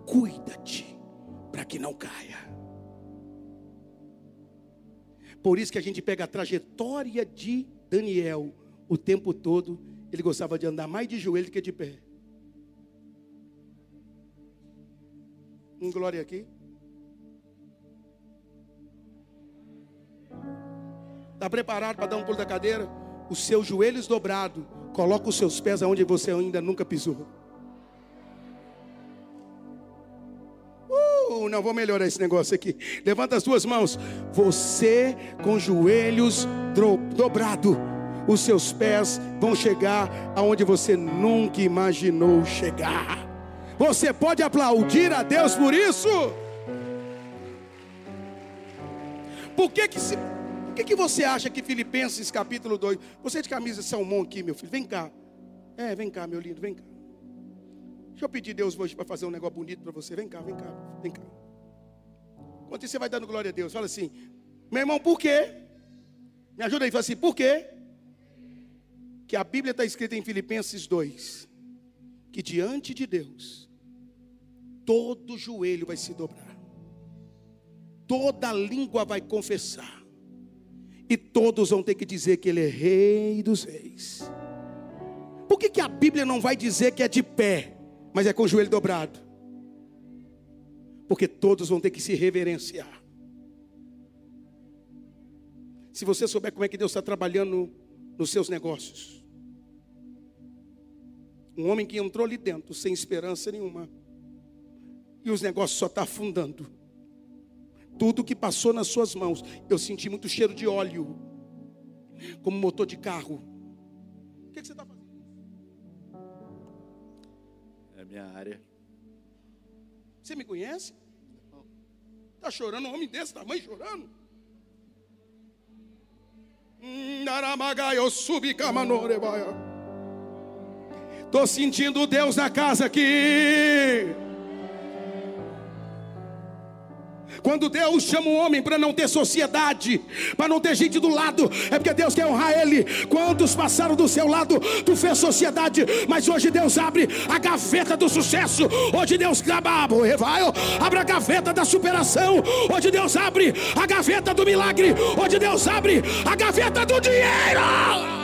cuida-te para que não caia. Por isso que a gente pega a trajetória de Daniel o tempo todo, ele gostava de andar mais de joelho que de pé. Um glória aqui. Está preparado para dar um pulo da cadeira? Os seus joelhos dobrados. Coloca os seus pés aonde você ainda nunca pisou. Uh, não vou melhorar esse negócio aqui. Levanta as duas mãos. Você com joelhos dobrados. Os seus pés vão chegar aonde você nunca imaginou chegar. Você pode aplaudir a Deus por isso? Por que que se que, que você acha que Filipenses capítulo 2? Você de camisa salmão aqui, meu filho, vem cá. É, vem cá, meu lindo, vem cá. Deixa eu pedir a Deus hoje para fazer um negócio bonito para você. Vem cá, vem cá, vem cá. Enquanto você vai dando glória a Deus, fala assim: Meu irmão, por quê? Me ajuda aí, fala assim: Por quê? Que a Bíblia está escrita em Filipenses 2: Que diante de Deus, todo joelho vai se dobrar, toda língua vai confessar e todos vão ter que dizer que Ele é Rei dos Reis. Por que, que a Bíblia não vai dizer que é de pé, mas é com o joelho dobrado? Porque todos vão ter que se reverenciar. Se você souber como é que Deus está trabalhando nos seus negócios, Um homem que entrou ali dentro sem esperança nenhuma. E os negócios só estão tá afundando. Tudo que passou nas suas mãos, eu senti muito cheiro de óleo, como motor de carro. O que, que você está fazendo? É a minha área. Você me conhece? Está chorando, um homem desse tamanho chorando? Estou sentindo Deus na casa aqui. Quando Deus chama um homem para não ter sociedade, para não ter gente do lado, é porque Deus quer honrar ele. Quantos passaram do seu lado, tu fez sociedade, mas hoje Deus abre a gaveta do sucesso. Hoje Deus abre a gaveta da superação. Hoje Deus abre a gaveta do milagre. Hoje Deus abre a gaveta do dinheiro.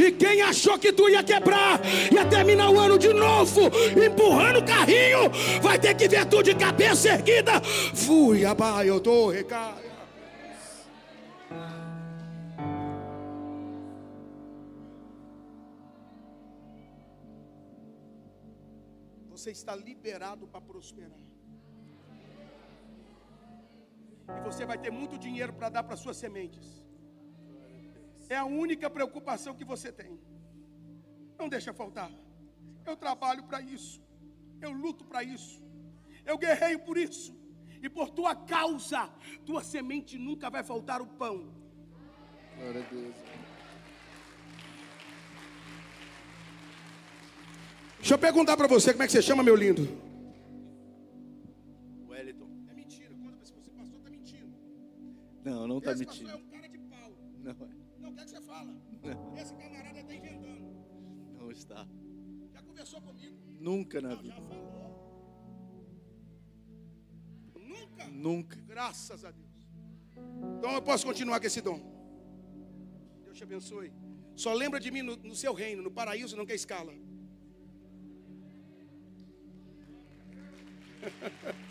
E quem achou que tu ia quebrar, ia terminar o ano de novo, empurrando o carrinho, vai ter que ver tu de cabeça erguida. Fui, abai, eu tô recaia. Você está liberado para prosperar. E você vai ter muito dinheiro para dar para suas sementes. É a única preocupação que você tem. Não deixa faltar. Eu trabalho para isso. Eu luto para isso. Eu guerreio por isso. E por tua causa, tua semente nunca vai faltar o pão. Glória a Deus. Deixa eu perguntar para você, como é que você chama, meu lindo? Wellington. É mentira. Quando você pastor, está mentindo. Não, não está mentindo. é um cara de pau. Não é. Esse camarada está inventando. Não está. Já conversou comigo? Nunca na Não, vida. já falou. Nunca? Nunca. Graças a Deus. Então eu posso continuar com esse dom. Deus te abençoe. Só lembra de mim no, no seu reino, no paraíso não quer escala.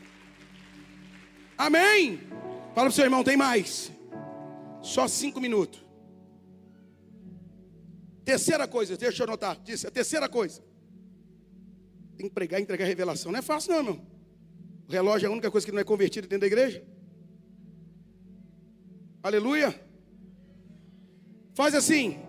Amém. Fala para o seu irmão, tem mais. Só cinco minutos. Terceira coisa, deixa eu anotar. Disse, a terceira coisa. Tem que pregar e entregar revelação. Não é fácil, não, irmão. O relógio é a única coisa que não é convertida dentro da igreja. Aleluia. Faz assim.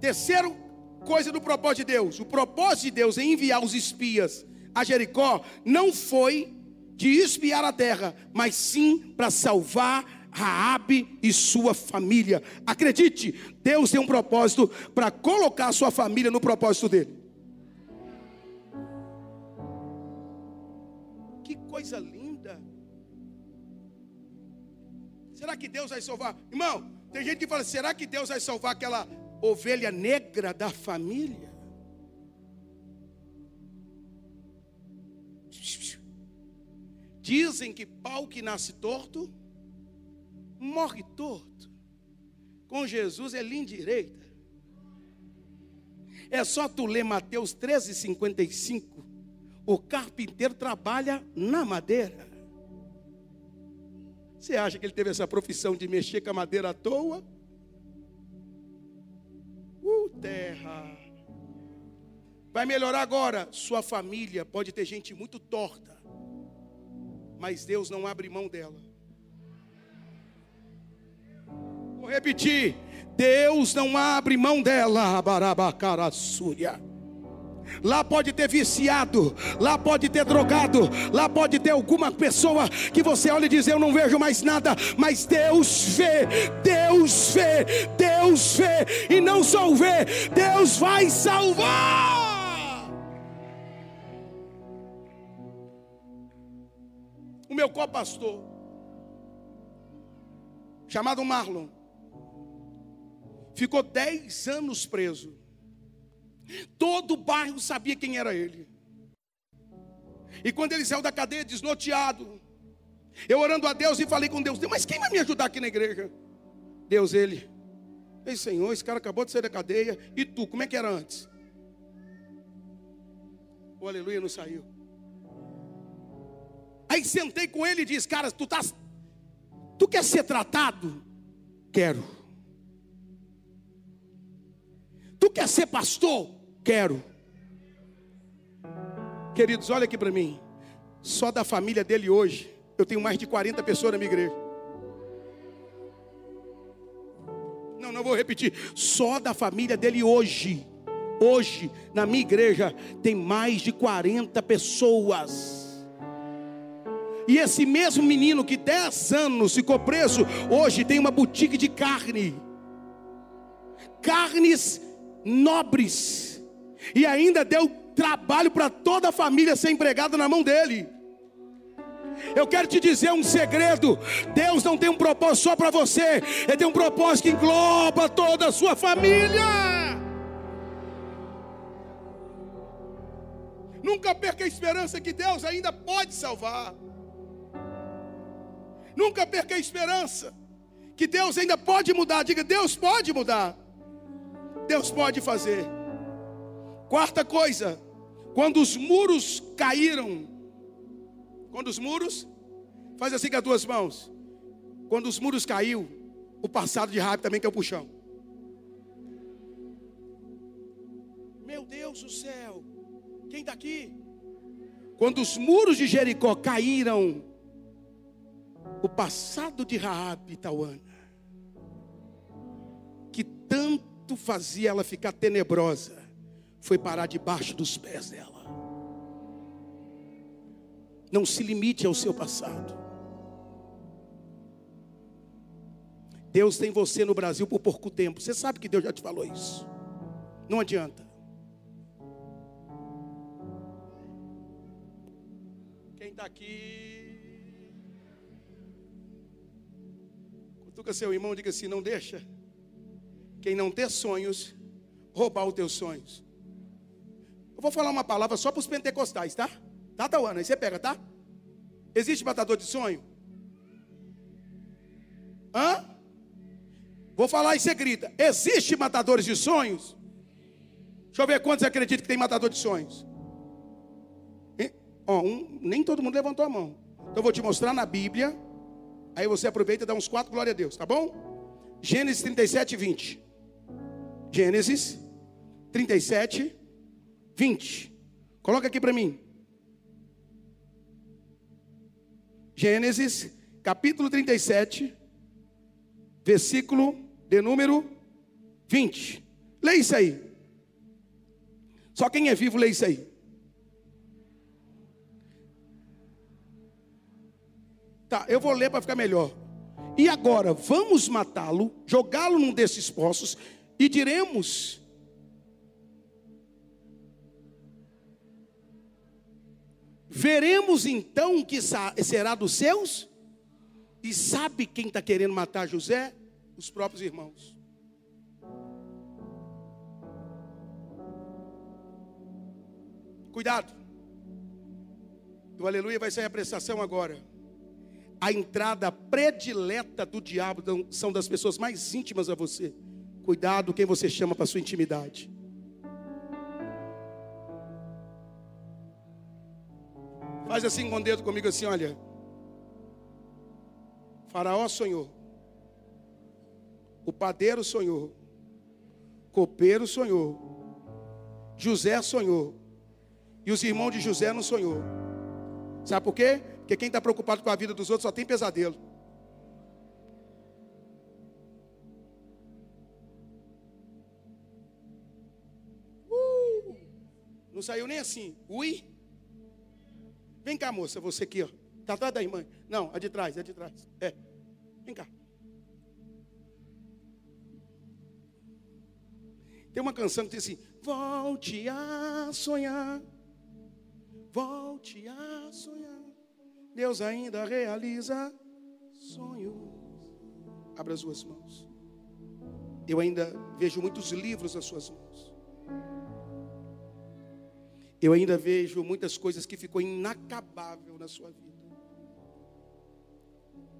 Terceiro coisa do propósito de Deus. O propósito de Deus em enviar os espias a Jericó não foi de espiar a terra, mas sim para salvar Raabe e sua família. Acredite, Deus tem um propósito para colocar a sua família no propósito dele. Que coisa linda. Será que Deus vai salvar? Irmão, tem gente que fala: será que Deus vai salvar aquela ovelha negra da família? Dizem que pau que nasce torto morre torto. Com Jesus é linha direita. É só tu ler Mateus 13, 55. O carpinteiro trabalha na madeira. Você acha que ele teve essa profissão de mexer com a madeira à toa? Uh, terra. Vai melhorar agora. Sua família pode ter gente muito torta. Mas Deus não abre mão dela. Vou repetir. Deus não abre mão dela. Barabacarassúria. Lá pode ter viciado, lá pode ter drogado, lá pode ter alguma pessoa que você olha e diz: Eu não vejo mais nada, mas Deus vê, Deus vê, Deus vê, e não só vê, Deus vai salvar. O meu co-pastor, chamado Marlon, ficou dez anos preso. Todo o bairro sabia quem era ele. E quando ele saiu da cadeia, desnorteado, eu orando a Deus e falei com Deus: Mas quem vai me ajudar aqui na igreja? Deus, ele. Ei, Senhor, esse cara acabou de sair da cadeia. E tu, como é que era antes? O aleluia não saiu. Aí sentei com ele e disse: Cara, tu tá, tu quer ser tratado? Quero. Quer ser pastor? Quero. Queridos, olha aqui para mim. Só da família dele hoje, eu tenho mais de 40 pessoas na minha igreja. Não, não vou repetir. Só da família dele hoje, hoje, na minha igreja, tem mais de 40 pessoas. E esse mesmo menino que 10 anos ficou preso, hoje tem uma boutique de carne. Carnes nobres. E ainda deu trabalho para toda a família ser empregada na mão dele. Eu quero te dizer um segredo: Deus não tem um propósito só para você, Ele tem um propósito que engloba toda a sua família. Nunca perca a esperança que Deus ainda pode salvar. Nunca perca a esperança que Deus ainda pode mudar. Diga, Deus pode mudar. Deus pode fazer. Quarta coisa, quando os muros caíram, quando os muros, faz assim com as duas mãos. Quando os muros caiu, o passado de Rabi também caiu para o chão. Meu Deus do céu, quem está aqui? Quando os muros de Jericó caíram, o passado de Raabe Tauana, que tanto fazia ela ficar tenebrosa, foi parar debaixo dos pés dela. Não se limite ao seu passado. Deus tem você no Brasil por pouco tempo. Você sabe que Deus já te falou isso. Não adianta. Quem está aqui Cutuca seu irmão, diga assim: não deixa quem não ter sonhos roubar os teus sonhos. Eu vou falar uma palavra só para os pentecostais, tá? Tá, Tauana? Aí você pega, tá? Existe matador de sonho? Hã? Vou falar e você grita: existe matadores de sonhos? Deixa eu ver quantos acreditam que tem matador de sonhos. Ó, um, nem todo mundo levantou a mão. Então eu vou te mostrar na Bíblia Aí você aproveita e dá uns quatro glória a Deus, tá bom? Gênesis 37, 20. Gênesis 37, 20. Coloca aqui para mim. Gênesis, capítulo 37, versículo de número 20. Leia isso aí. Só quem é vivo lê isso aí. Tá, eu vou ler para ficar melhor. E agora, vamos matá-lo, jogá-lo num desses poços, e diremos: Veremos então o que será dos seus? E sabe quem está querendo matar José? Os próprios irmãos. Cuidado. O aleluia vai sair a prestação agora a entrada predileta do diabo são das pessoas mais íntimas a você. Cuidado quem você chama para sua intimidade. Faz assim com o dedo comigo assim, olha. Faraó sonhou. O padeiro sonhou. Copeiro sonhou. José sonhou. E os irmãos de José não sonhou. Sabe por quê? Porque quem está preocupado com a vida dos outros só tem pesadelo. Não saiu nem assim. Ui. Vem cá, moça, você aqui, ó. Está atrás da irmã. Não, é de trás, é de trás. É. Vem cá. Tem uma canção que diz assim: Volte a sonhar. Volte a sonhar. Deus ainda realiza sonhos. Abra as suas mãos. Eu ainda vejo muitos livros nas suas mãos. Eu ainda vejo muitas coisas que ficou inacabável na sua vida.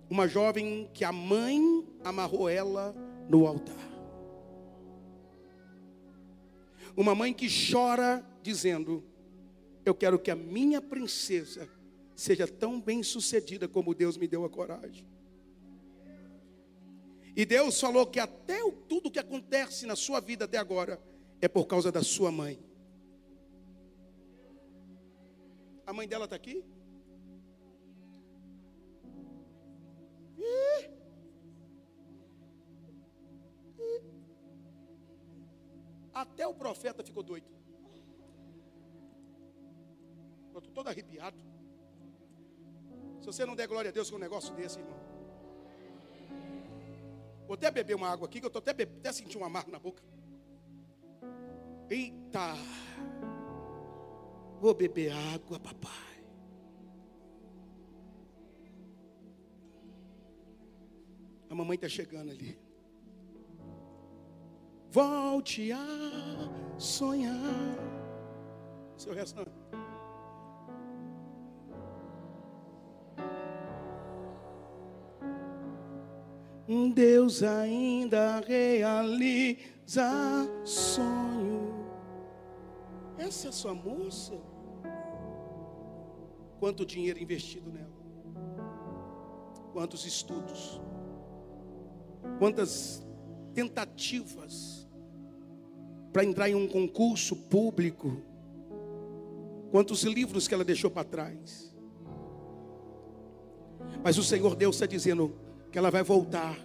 Uma jovem que a mãe amarrou ela no altar. Uma mãe que chora dizendo: Eu quero que a minha princesa seja tão bem sucedida como Deus me deu a coragem. E Deus falou que até o, tudo que acontece na sua vida até agora é por causa da sua mãe. A mãe dela está aqui? Ih. Ih. Até o profeta ficou doido. Eu estou todo arrepiado. Se você não der glória a Deus com um negócio desse, irmão. Vou até beber uma água aqui, que eu estou até, até sentindo um amargo na boca. Eita! Vou beber água, papai. A mamãe está chegando ali. Volte a sonhar. Seu restante. Deus ainda realiza sonho. Essa é a sua moça? Quanto dinheiro investido nela? Quantos estudos? Quantas tentativas para entrar em um concurso público? Quantos livros que ela deixou para trás? Mas o Senhor Deus está dizendo que ela vai voltar.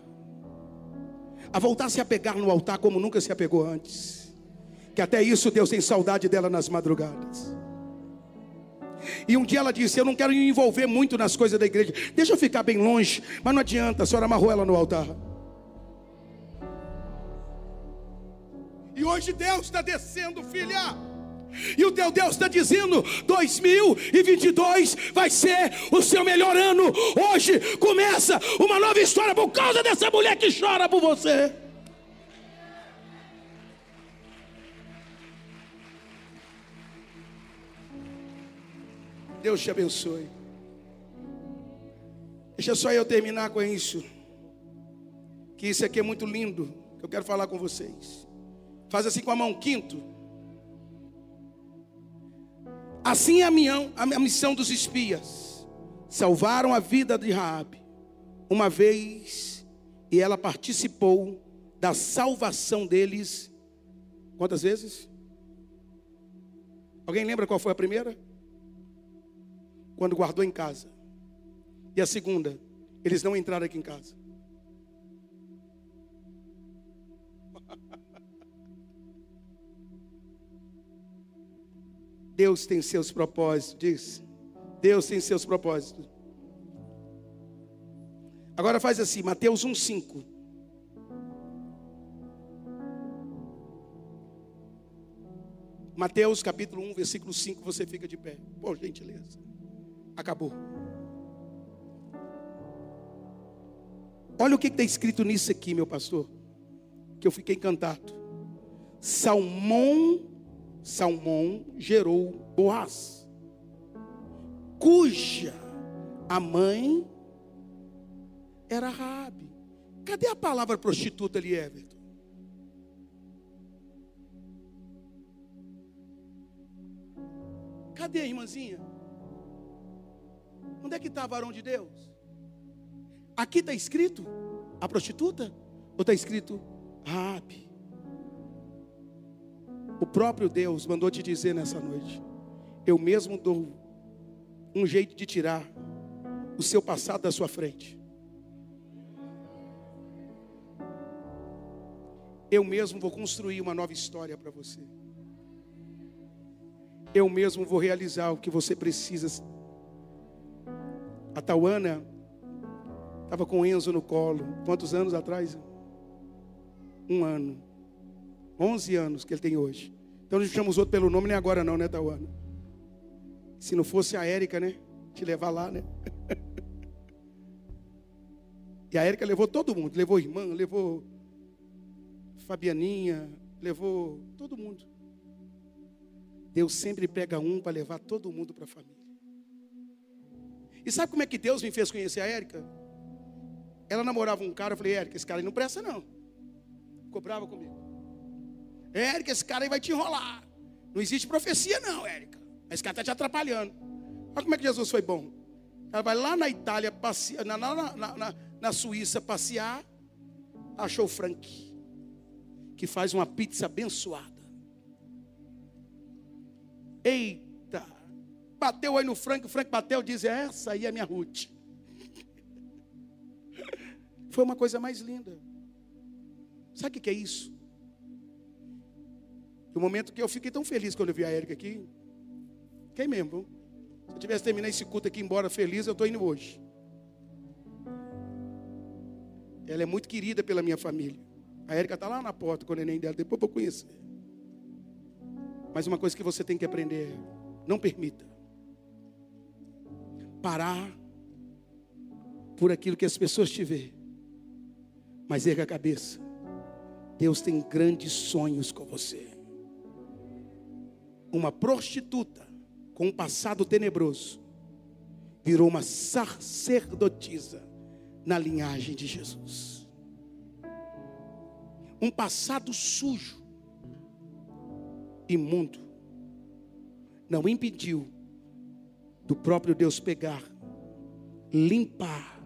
A voltar a se apegar no altar como nunca se apegou antes. Que até isso Deus tem saudade dela nas madrugadas. E um dia ela disse: Eu não quero me envolver muito nas coisas da igreja. Deixa eu ficar bem longe. Mas não adianta, a senhora amarrou ela no altar. E hoje Deus está descendo, filha. E o teu Deus está dizendo: 2022 vai ser o seu melhor ano. Hoje começa uma nova história por causa dessa mulher que chora por você. Deus te abençoe. Deixa só eu terminar com isso. Que isso aqui é muito lindo. Que eu quero falar com vocês. Faz assim com a mão, quinto. Assim é a, a missão dos espias. Salvaram a vida de Raabe uma vez e ela participou da salvação deles. Quantas vezes? Alguém lembra qual foi a primeira? Quando guardou em casa. E a segunda, eles não entraram aqui em casa. Deus tem seus propósitos, diz. Deus tem seus propósitos. Agora faz assim, Mateus 1:5. Mateus capítulo 1, versículo 5, você fica de pé. Por gentileza. Acabou. Olha o que está escrito nisso aqui, meu pastor. Que eu fiquei encantado. Salmão, Salmão gerou Boaz, cuja a mãe era Raabe. Cadê a palavra prostituta ali, Everton? Cadê irmãzinha? Onde é que está varão de Deus? Aqui está escrito a prostituta? Ou está escrito Raabe? O próprio Deus mandou te dizer nessa noite: Eu mesmo dou um jeito de tirar o seu passado da sua frente. Eu mesmo vou construir uma nova história para você. Eu mesmo vou realizar o que você precisa. A Tauana estava com Enzo no colo. Quantos anos atrás? Um ano. 11 anos que ele tem hoje. Então a gente chama os outros pelo nome, nem agora não, né, Tauana? Se não fosse a Érica, né? Te levar lá, né? e a Érica levou todo mundo. Levou irmã, levou Fabianinha, levou todo mundo. Deus sempre pega um para levar todo mundo para a família. E sabe como é que Deus me fez conhecer a Érica? Ela namorava um cara, eu falei, Érica, esse cara aí não presta não. Ficou brava comigo. Érica, esse cara aí vai te enrolar. Não existe profecia não, Érica. Esse cara está te atrapalhando. Olha como é que Jesus foi bom. Ela vai lá na Itália, passear, na, na, na, na, Suíça passear, achou o Frank, que faz uma pizza abençoada. Eita! Bateu aí no Frank, o Frank bateu, diz: Essa aí é a minha Ruth. Foi uma coisa mais linda. Sabe o que é isso? O momento que eu fiquei tão feliz quando eu vi a Érica aqui. Quem mesmo? Se eu tivesse terminado esse culto aqui embora feliz, eu estou indo hoje. Ela é muito querida pela minha família. A Érica está lá na porta com o neném dela, depois eu vou conhecer. Mas uma coisa que você tem que aprender é: não permita parar por aquilo que as pessoas te veem. Mas erga a cabeça. Deus tem grandes sonhos com você. Uma prostituta com um passado tenebroso virou uma sacerdotisa na linhagem de Jesus. Um passado sujo, imundo, não impediu do próprio Deus pegar, limpar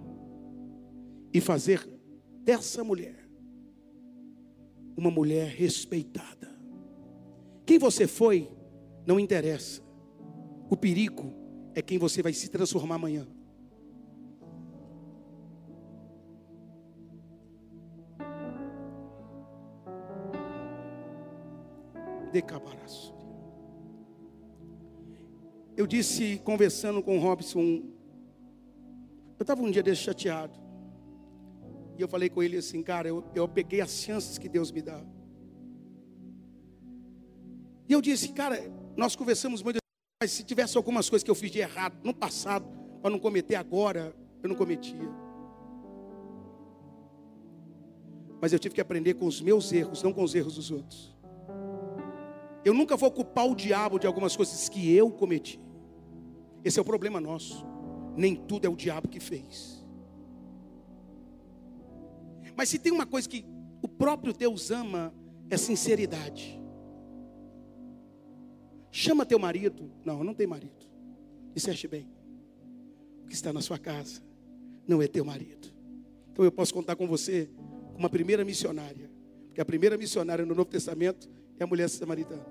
e fazer dessa mulher uma mulher respeitada. Quem você foi não interessa. O perigo é quem você vai se transformar amanhã. Decabaraço. Eu disse, conversando com o Robson, eu estava um dia desse chateado. E eu falei com ele assim, cara, eu, eu peguei as chances que Deus me dá. E eu disse, cara, nós conversamos muito, mas se tivesse algumas coisas que eu fiz de errado no passado, para não cometer agora, eu não cometia. Mas eu tive que aprender com os meus erros, não com os erros dos outros. Eu nunca vou culpar o diabo de algumas coisas que eu cometi. Esse é o problema nosso. Nem tudo é o diabo que fez. Mas se tem uma coisa que o próprio Deus ama, é sinceridade. Chama teu marido. Não, não tem marido. Disseste bem. O que está na sua casa não é teu marido. Então eu posso contar com você uma primeira missionária. Porque a primeira missionária no Novo Testamento é a mulher samaritana.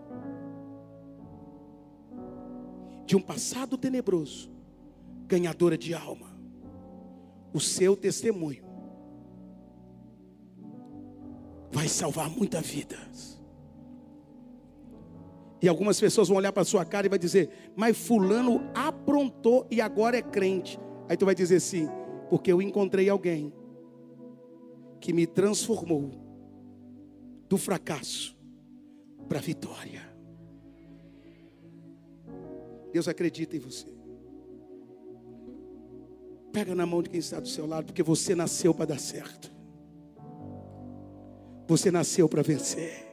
De um passado tenebroso, ganhadora de alma. O seu testemunho vai salvar muitas vidas. E algumas pessoas vão olhar para sua cara e vai dizer: "Mas fulano aprontou e agora é crente". Aí tu vai dizer assim: "Porque eu encontrei alguém que me transformou do fracasso para a vitória". Deus acredita em você. Pega na mão de quem está do seu lado, porque você nasceu para dar certo. Você nasceu para vencer.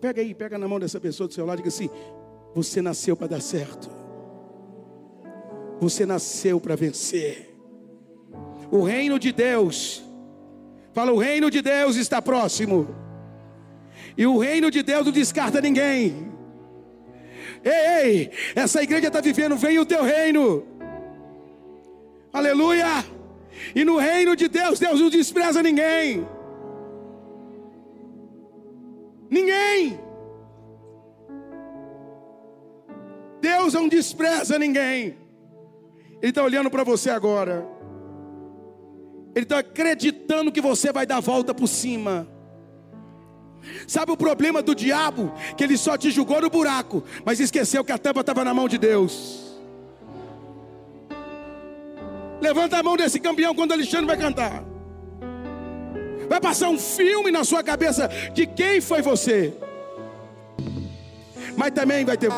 Pega aí, pega na mão dessa pessoa do seu lado e diga assim: Você nasceu para dar certo. Você nasceu para vencer. O reino de Deus, fala, o reino de Deus está próximo. E o reino de Deus não descarta ninguém. Ei, ei, essa igreja está vivendo, vem o teu reino. Aleluia. E no reino de Deus, Deus não despreza ninguém. Ninguém. Deus não despreza ninguém. Ele está olhando para você agora. Ele está acreditando que você vai dar a volta por cima. Sabe o problema do diabo? Que ele só te julgou no buraco, mas esqueceu que a tampa estava na mão de Deus. Levanta a mão desse campeão quando Alexandre vai cantar. Vai passar um filme na sua cabeça de quem foi você. Mas também vai ter.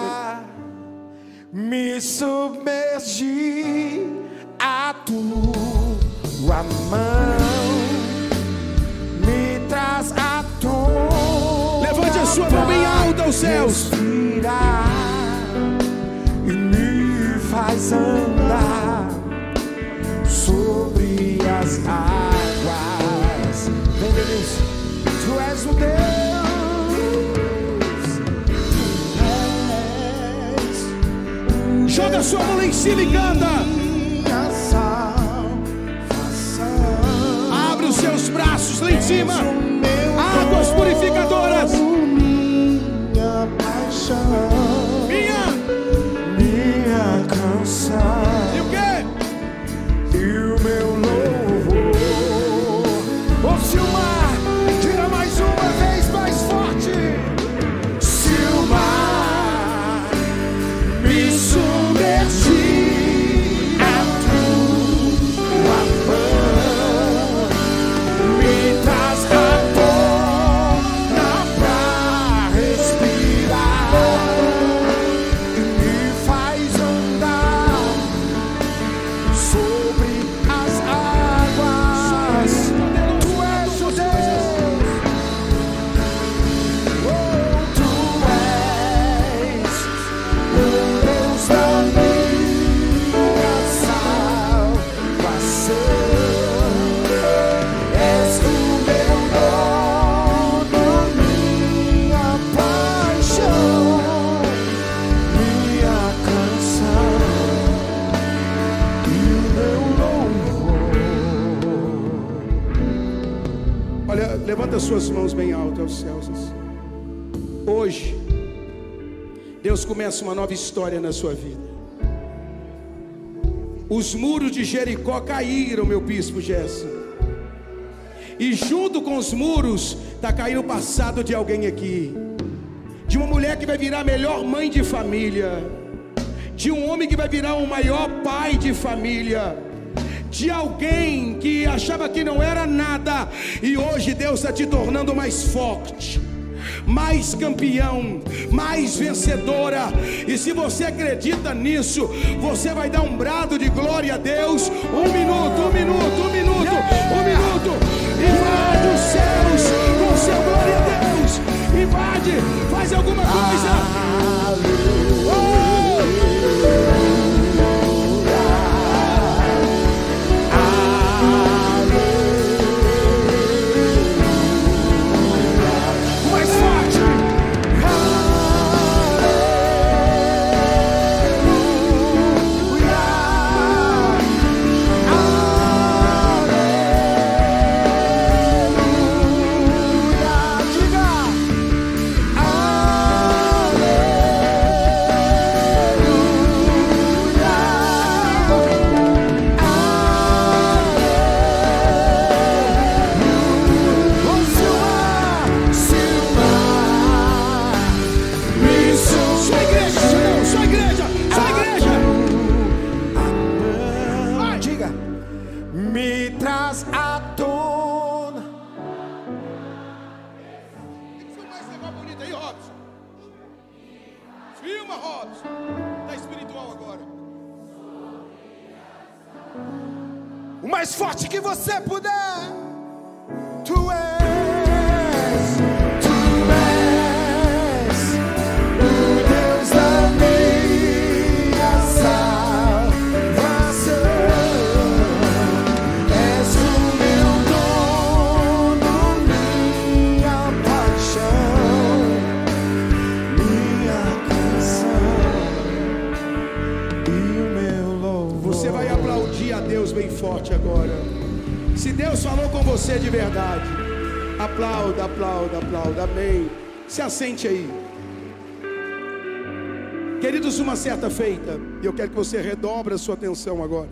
Me submergi a tua mão, me traz a sua mão bem alta aos céus. E me faz andar sobre as águas. Vem, Deus, tu és o Deus. Joga sua mão lá em cima e canta. minha salvação. Abre os seus braços lá em cima. Meu Águas purificadoras. sun. Suas mãos bem alto aos céus. assim. Hoje, Deus começa uma nova história na sua vida. Os muros de Jericó caíram, meu bispo Gerson. E junto com os muros, está caindo o passado de alguém aqui. De uma mulher que vai virar a melhor mãe de família. De um homem que vai virar o maior pai de família de alguém que achava que não era nada, e hoje Deus está te tornando mais forte, mais campeão, mais vencedora. E se você acredita nisso, você vai dar um brado de glória a Deus. Um minuto, um minuto, um minuto, um minuto. Invade os céus com seu glória a Deus. Invade, faz alguma coisa. Deus falou com você de verdade, aplauda, aplauda, aplauda. Amém. Se assente aí. Queridos, uma certa feita, e eu quero que você redobre a sua atenção agora.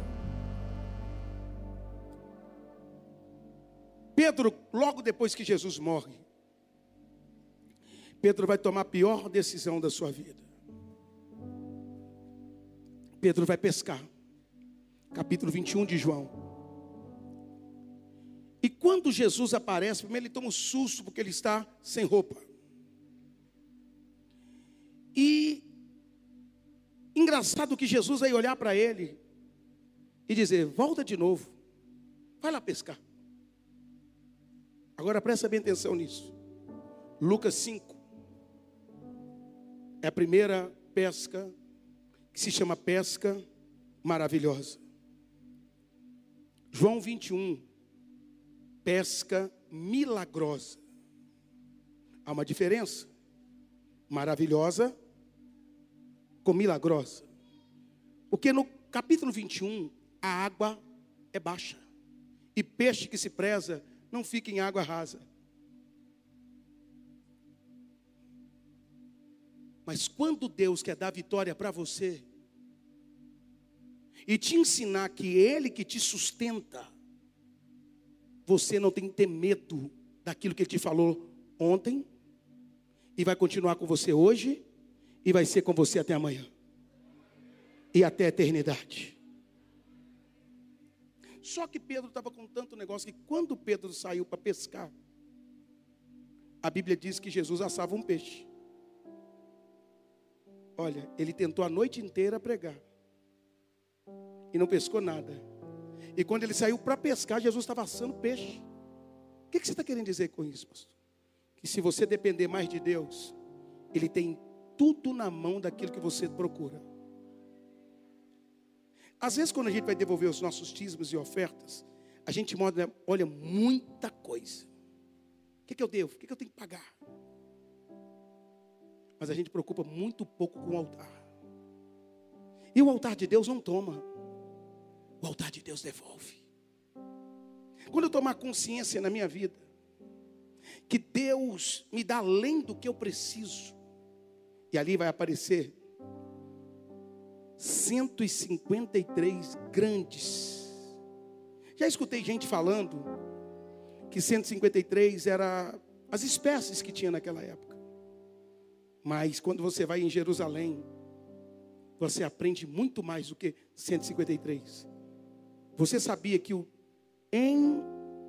Pedro, logo depois que Jesus morre, Pedro vai tomar a pior decisão da sua vida. Pedro vai pescar. Capítulo 21 de João. E quando Jesus aparece, primeiro ele toma um susto porque ele está sem roupa. E engraçado que Jesus vai olhar para ele e dizer: Volta de novo, vai lá pescar. Agora presta bem atenção nisso. Lucas 5 é a primeira pesca que se chama pesca maravilhosa. João 21, pesca milagrosa. Há uma diferença. Maravilhosa com milagrosa. Porque no capítulo 21, a água é baixa. E peixe que se preza não fica em água rasa. Mas quando Deus quer dar vitória para você e te ensinar que Ele que te sustenta, você não tem que ter medo daquilo que Ele te falou ontem, e vai continuar com você hoje, e vai ser com você até amanhã, e até a eternidade. Só que Pedro estava com tanto negócio que quando Pedro saiu para pescar, a Bíblia diz que Jesus assava um peixe. Olha, ele tentou a noite inteira pregar e não pescou nada. E quando ele saiu para pescar, Jesus estava assando peixe. O que, você está querendo dizer com isso, pastor? Que se você depender mais de Deus, Ele tem tudo na mão daquilo que você procura. Às vezes, quando a gente vai devolver os nossos dízimos e ofertas, a gente olha muita coisa. O que, que eu devo? O que, que eu tenho que pagar? Mas a gente preocupa muito pouco com o altar. E o altar de Deus não toma. O de Deus devolve. Quando eu tomar consciência na minha vida que Deus me dá além do que eu preciso, e ali vai aparecer 153 grandes. Já escutei gente falando que 153 era as espécies que tinha naquela época. Mas quando você vai em Jerusalém, você aprende muito mais do que 153. Você sabia que o, em,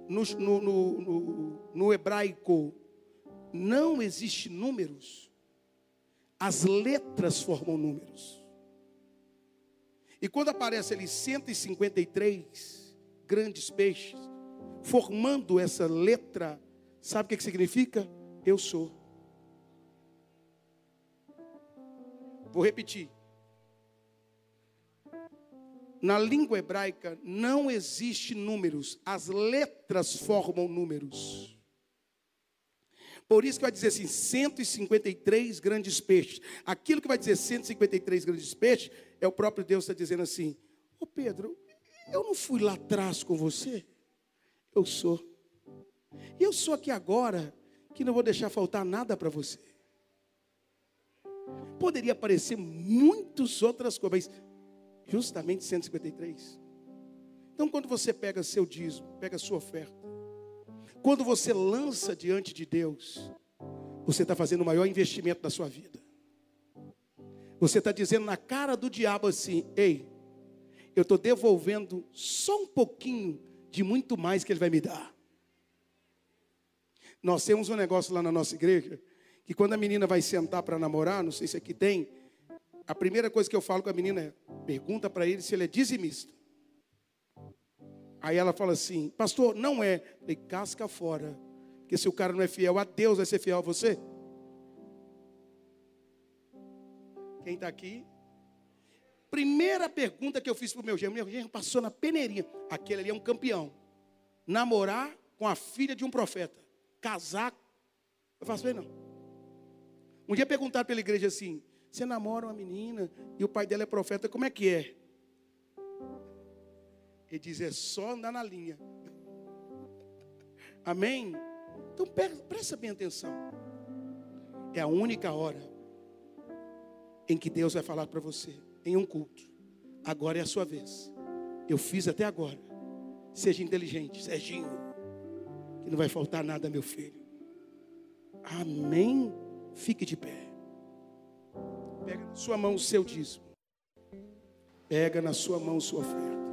no, no, no, no hebraico não existe números, as letras formam números. E quando aparece ali 153 grandes peixes, formando essa letra, sabe o que, que significa? Eu sou. Vou repetir. Na língua hebraica não existe números, as letras formam números. Por isso que vai dizer assim, 153 grandes peixes. Aquilo que vai dizer 153 grandes peixes, é o próprio Deus está dizendo assim: Ô Pedro, eu não fui lá atrás com você? Eu sou. E eu sou aqui agora, que não vou deixar faltar nada para você. Poderia aparecer muitas outras coisas, mas justamente 153. Então, quando você pega seu dízimo, pega sua oferta, quando você lança diante de Deus, você está fazendo o maior investimento da sua vida. Você está dizendo na cara do diabo assim: ei, eu estou devolvendo só um pouquinho de muito mais que ele vai me dar. Nós temos um negócio lá na nossa igreja, que quando a menina vai sentar para namorar, não sei se aqui tem, a primeira coisa que eu falo com a menina é: pergunta para ele se ele é dizimista. Aí ela fala assim: Pastor, não é. Falei, casca fora. Porque se o cara não é fiel a Deus, vai ser fiel a você? Quem está aqui? Primeira pergunta que eu fiz para o meu genro: Meu genro passou na peneirinha. Aquele ali é um campeão. Namorar com a filha de um profeta. Casar. Eu faço bem, não. Um dia perguntaram pela igreja assim: você namora uma menina e o pai dela é profeta, como é que é? Ele diz: é só andar na linha. Amém? Então presta bem atenção. É a única hora em que Deus vai falar para você, em um culto. Agora é a sua vez. Eu fiz até agora. Seja inteligente, Serginho, que não vai faltar nada, meu filho. Amém? Fique de pé. Pega na sua mão o seu dízimo. Pega na sua mão sua oferta.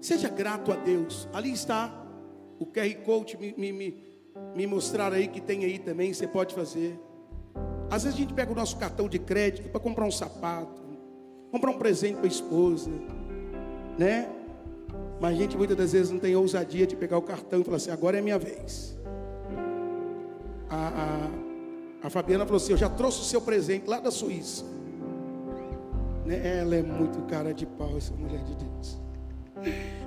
Seja grato a Deus. Ali está o QR Code me, me, me, me mostrar aí que tem aí também, você pode fazer. Às vezes a gente pega o nosso cartão de crédito para comprar um sapato, comprar um presente para a esposa, né? Mas a gente muitas das vezes não tem ousadia de pegar o cartão e falar assim: agora é minha vez. A, a, a Fabiana falou assim: Eu já trouxe o seu presente lá da Suíça. Né? Ela é muito cara de pau, essa mulher de Deus.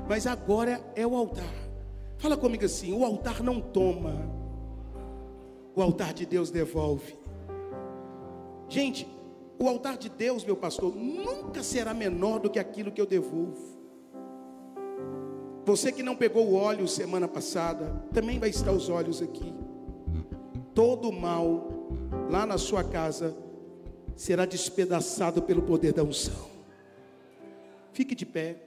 Mas agora é o altar. Fala comigo assim: o altar não toma, o altar de Deus devolve. Gente, o altar de Deus, meu pastor, nunca será menor do que aquilo que eu devolvo. Você que não pegou o óleo semana passada, também vai estar os olhos aqui. Todo mal lá na sua casa, será despedaçado pelo poder da unção. Fique de pé.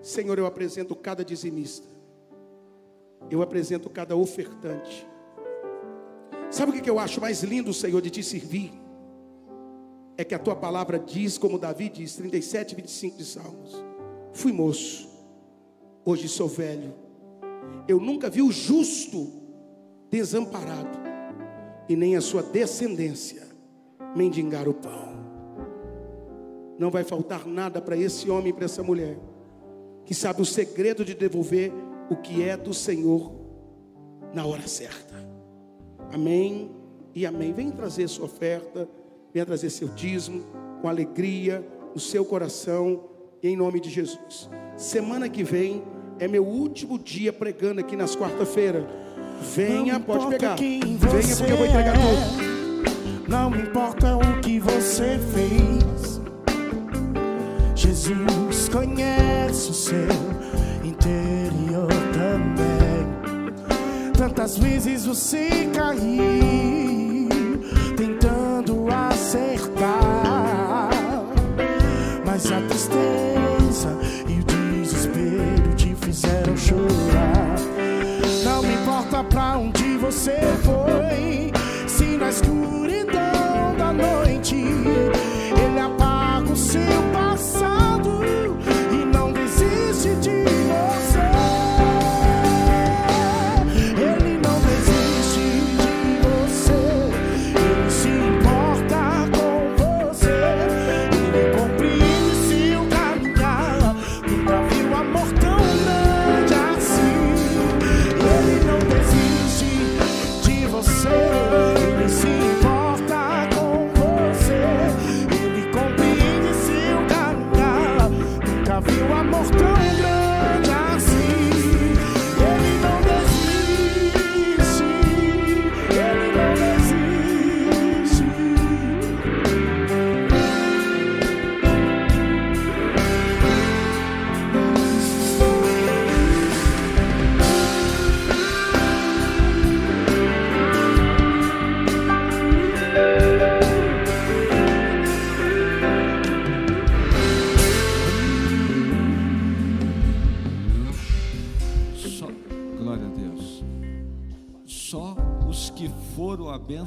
Senhor, eu apresento cada dizimista. Eu apresento cada ofertante. Sabe o que eu acho mais lindo, Senhor, de te servir? É que a tua palavra diz, como Davi diz, 37, 25 de Salmos: Fui moço, hoje sou velho. Eu nunca vi o justo desamparado, e nem a sua descendência mendigar o pão. Não vai faltar nada para esse homem e para essa mulher, que sabe o segredo de devolver o que é do Senhor na hora certa. Amém e amém. Venha trazer sua oferta, venha trazer seu dízimo com alegria no seu coração, em nome de Jesus. Semana que vem é meu último dia pregando aqui nas quarta-feira. Venha, Não pode pegar. quem Venha porque eu vou entregar tudo. é, Não importa o que você fez. Jesus conhece o seu interior também. Tantas vezes você caiu tentando acertar, mas a tristeza e o desespero te fizeram chorar. Pra onde você foi, se na escuridão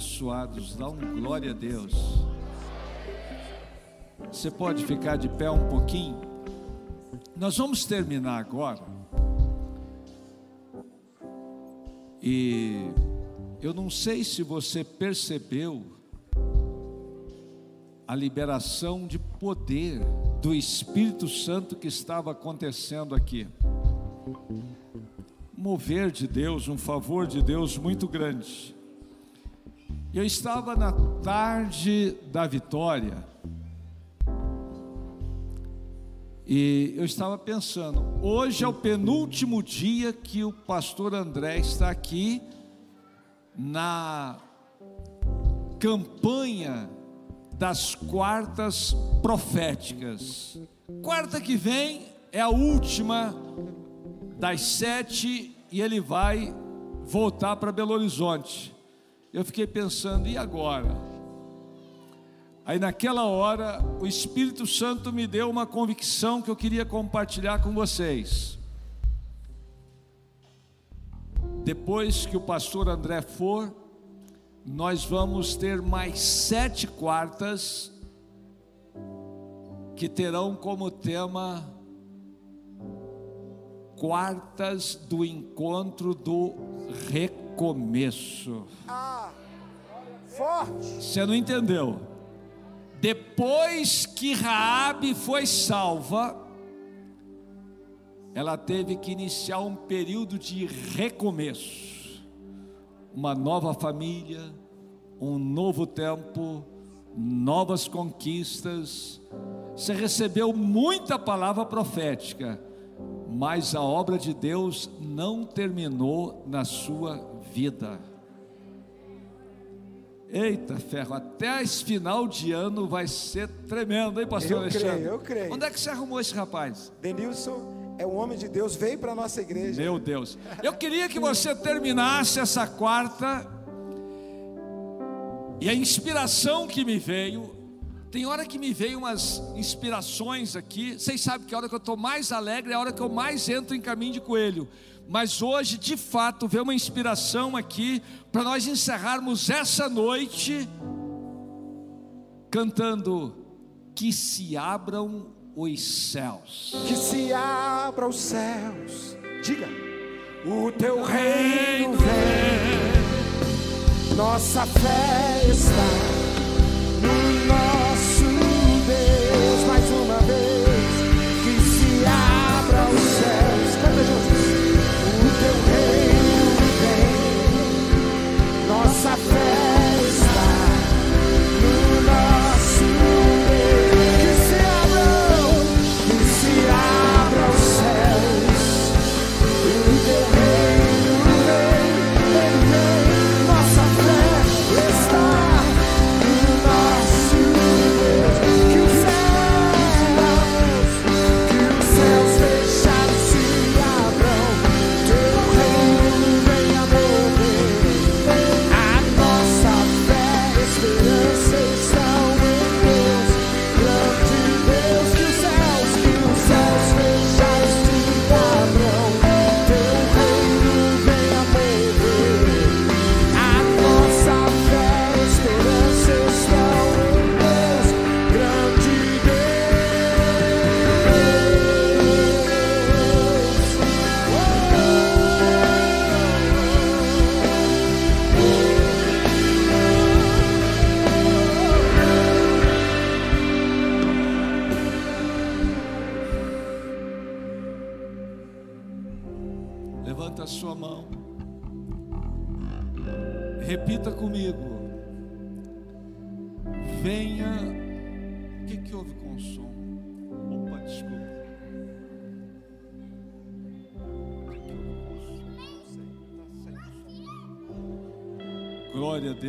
abençoados dão glória a Deus. Você pode ficar de pé um pouquinho? Nós vamos terminar agora. E eu não sei se você percebeu a liberação de poder do Espírito Santo que estava acontecendo aqui mover de Deus, um favor de Deus muito grande. Eu estava na tarde da vitória e eu estava pensando, hoje é o penúltimo dia que o pastor André está aqui na campanha das quartas proféticas. Quarta que vem é a última das sete e ele vai voltar para Belo Horizonte. Eu fiquei pensando, e agora? Aí naquela hora, o Espírito Santo me deu uma convicção que eu queria compartilhar com vocês. Depois que o pastor André for, nós vamos ter mais sete quartas que terão como tema quartas do encontro do recomeço. Forte. Você não entendeu? Depois que Raabe foi salva, ela teve que iniciar um período de recomeço. Uma nova família, um novo tempo, novas conquistas. Você recebeu muita palavra profética, mas a obra de Deus não terminou na sua vida. Eita ferro, até esse final de ano vai ser tremendo, hein, pastor Eu Alexandre? creio, eu creio. Onde é que você arrumou esse rapaz? Denilson é um homem de Deus, veio para nossa igreja. Meu Deus. Eu queria que você terminasse essa quarta E a inspiração que me veio, tem hora que me veio umas inspirações aqui. Vocês sabem que a hora que eu estou mais alegre é a hora que eu mais entro em caminho de coelho. Mas hoje, de fato, veio uma inspiração aqui para nós encerrarmos essa noite cantando que se abram os céus. Que se abra os céus. Diga. O teu reino vem. Nossa fé está no nosso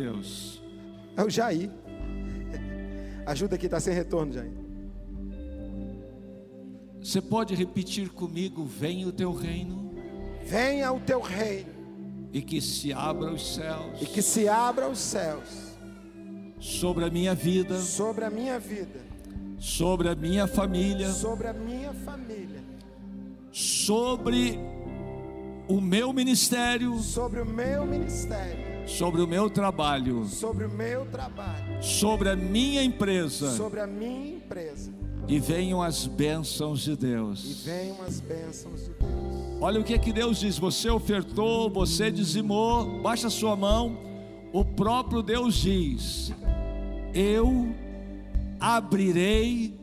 Deus. É o Jair. Ajuda aqui, está sem retorno, Jair. Você pode repetir comigo: Venha o teu reino Venha o teu reino. E que se abra os céus. E que se abra os céus. Sobre a minha vida, sobre a minha vida, sobre a minha família, sobre a minha família, sobre o meu ministério, sobre o meu ministério, sobre o meu trabalho, sobre o meu trabalho, sobre a minha empresa sobre a minha empresa. e venham as bênçãos de E Deus. venham as bênçãos de Deus. Olha o que é que Deus diz: você ofertou, você dizimou, baixa a sua mão. O próprio Deus diz: Eu abrirei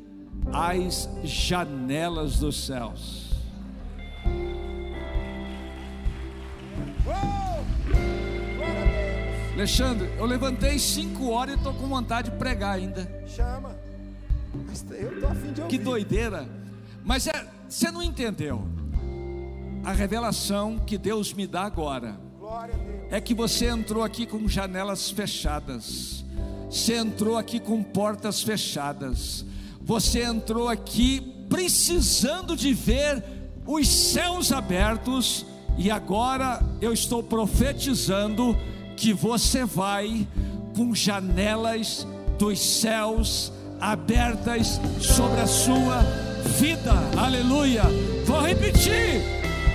as janelas dos céus. Alexandre, eu levantei cinco horas e estou com vontade de pregar ainda. Chama. Mas eu tô afim de ouvir. Que doideira. Mas é, você não entendeu. A revelação que Deus me dá agora é que você entrou aqui com janelas fechadas. Você entrou aqui com portas fechadas. Você entrou aqui precisando de ver os céus abertos e agora eu estou profetizando que você vai com janelas dos céus abertas sobre a sua vida. Aleluia. Vou repetir.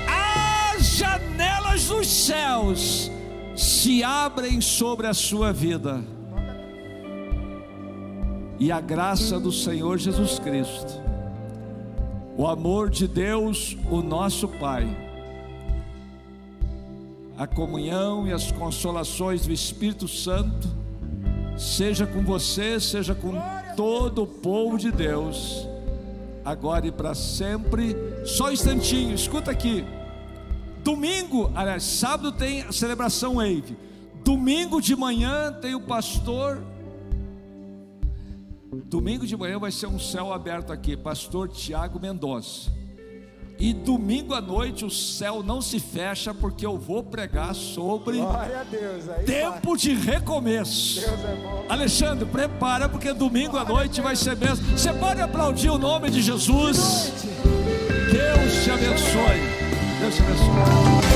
As janelas dos céus se abrem sobre a sua vida. E a graça do Senhor Jesus Cristo, o amor de Deus, o nosso Pai, a comunhão e as consolações do Espírito Santo, seja com você, seja com todo o povo de Deus, agora e para sempre. Só um instantinho, escuta aqui. Domingo, aliás, sábado tem a celebração Wave. Domingo de manhã tem o pastor. Domingo de manhã vai ser um céu aberto aqui, pastor Tiago Mendonça. E domingo à noite o céu não se fecha porque eu vou pregar sobre Deus. Tempo de recomeço. vai. Deus é bom. Alexandre, prepara porque domingo à noite vai ser mesmo. Você pode aplaudir o nome de Jesus. Deus te abençoe. Deus te abençoe.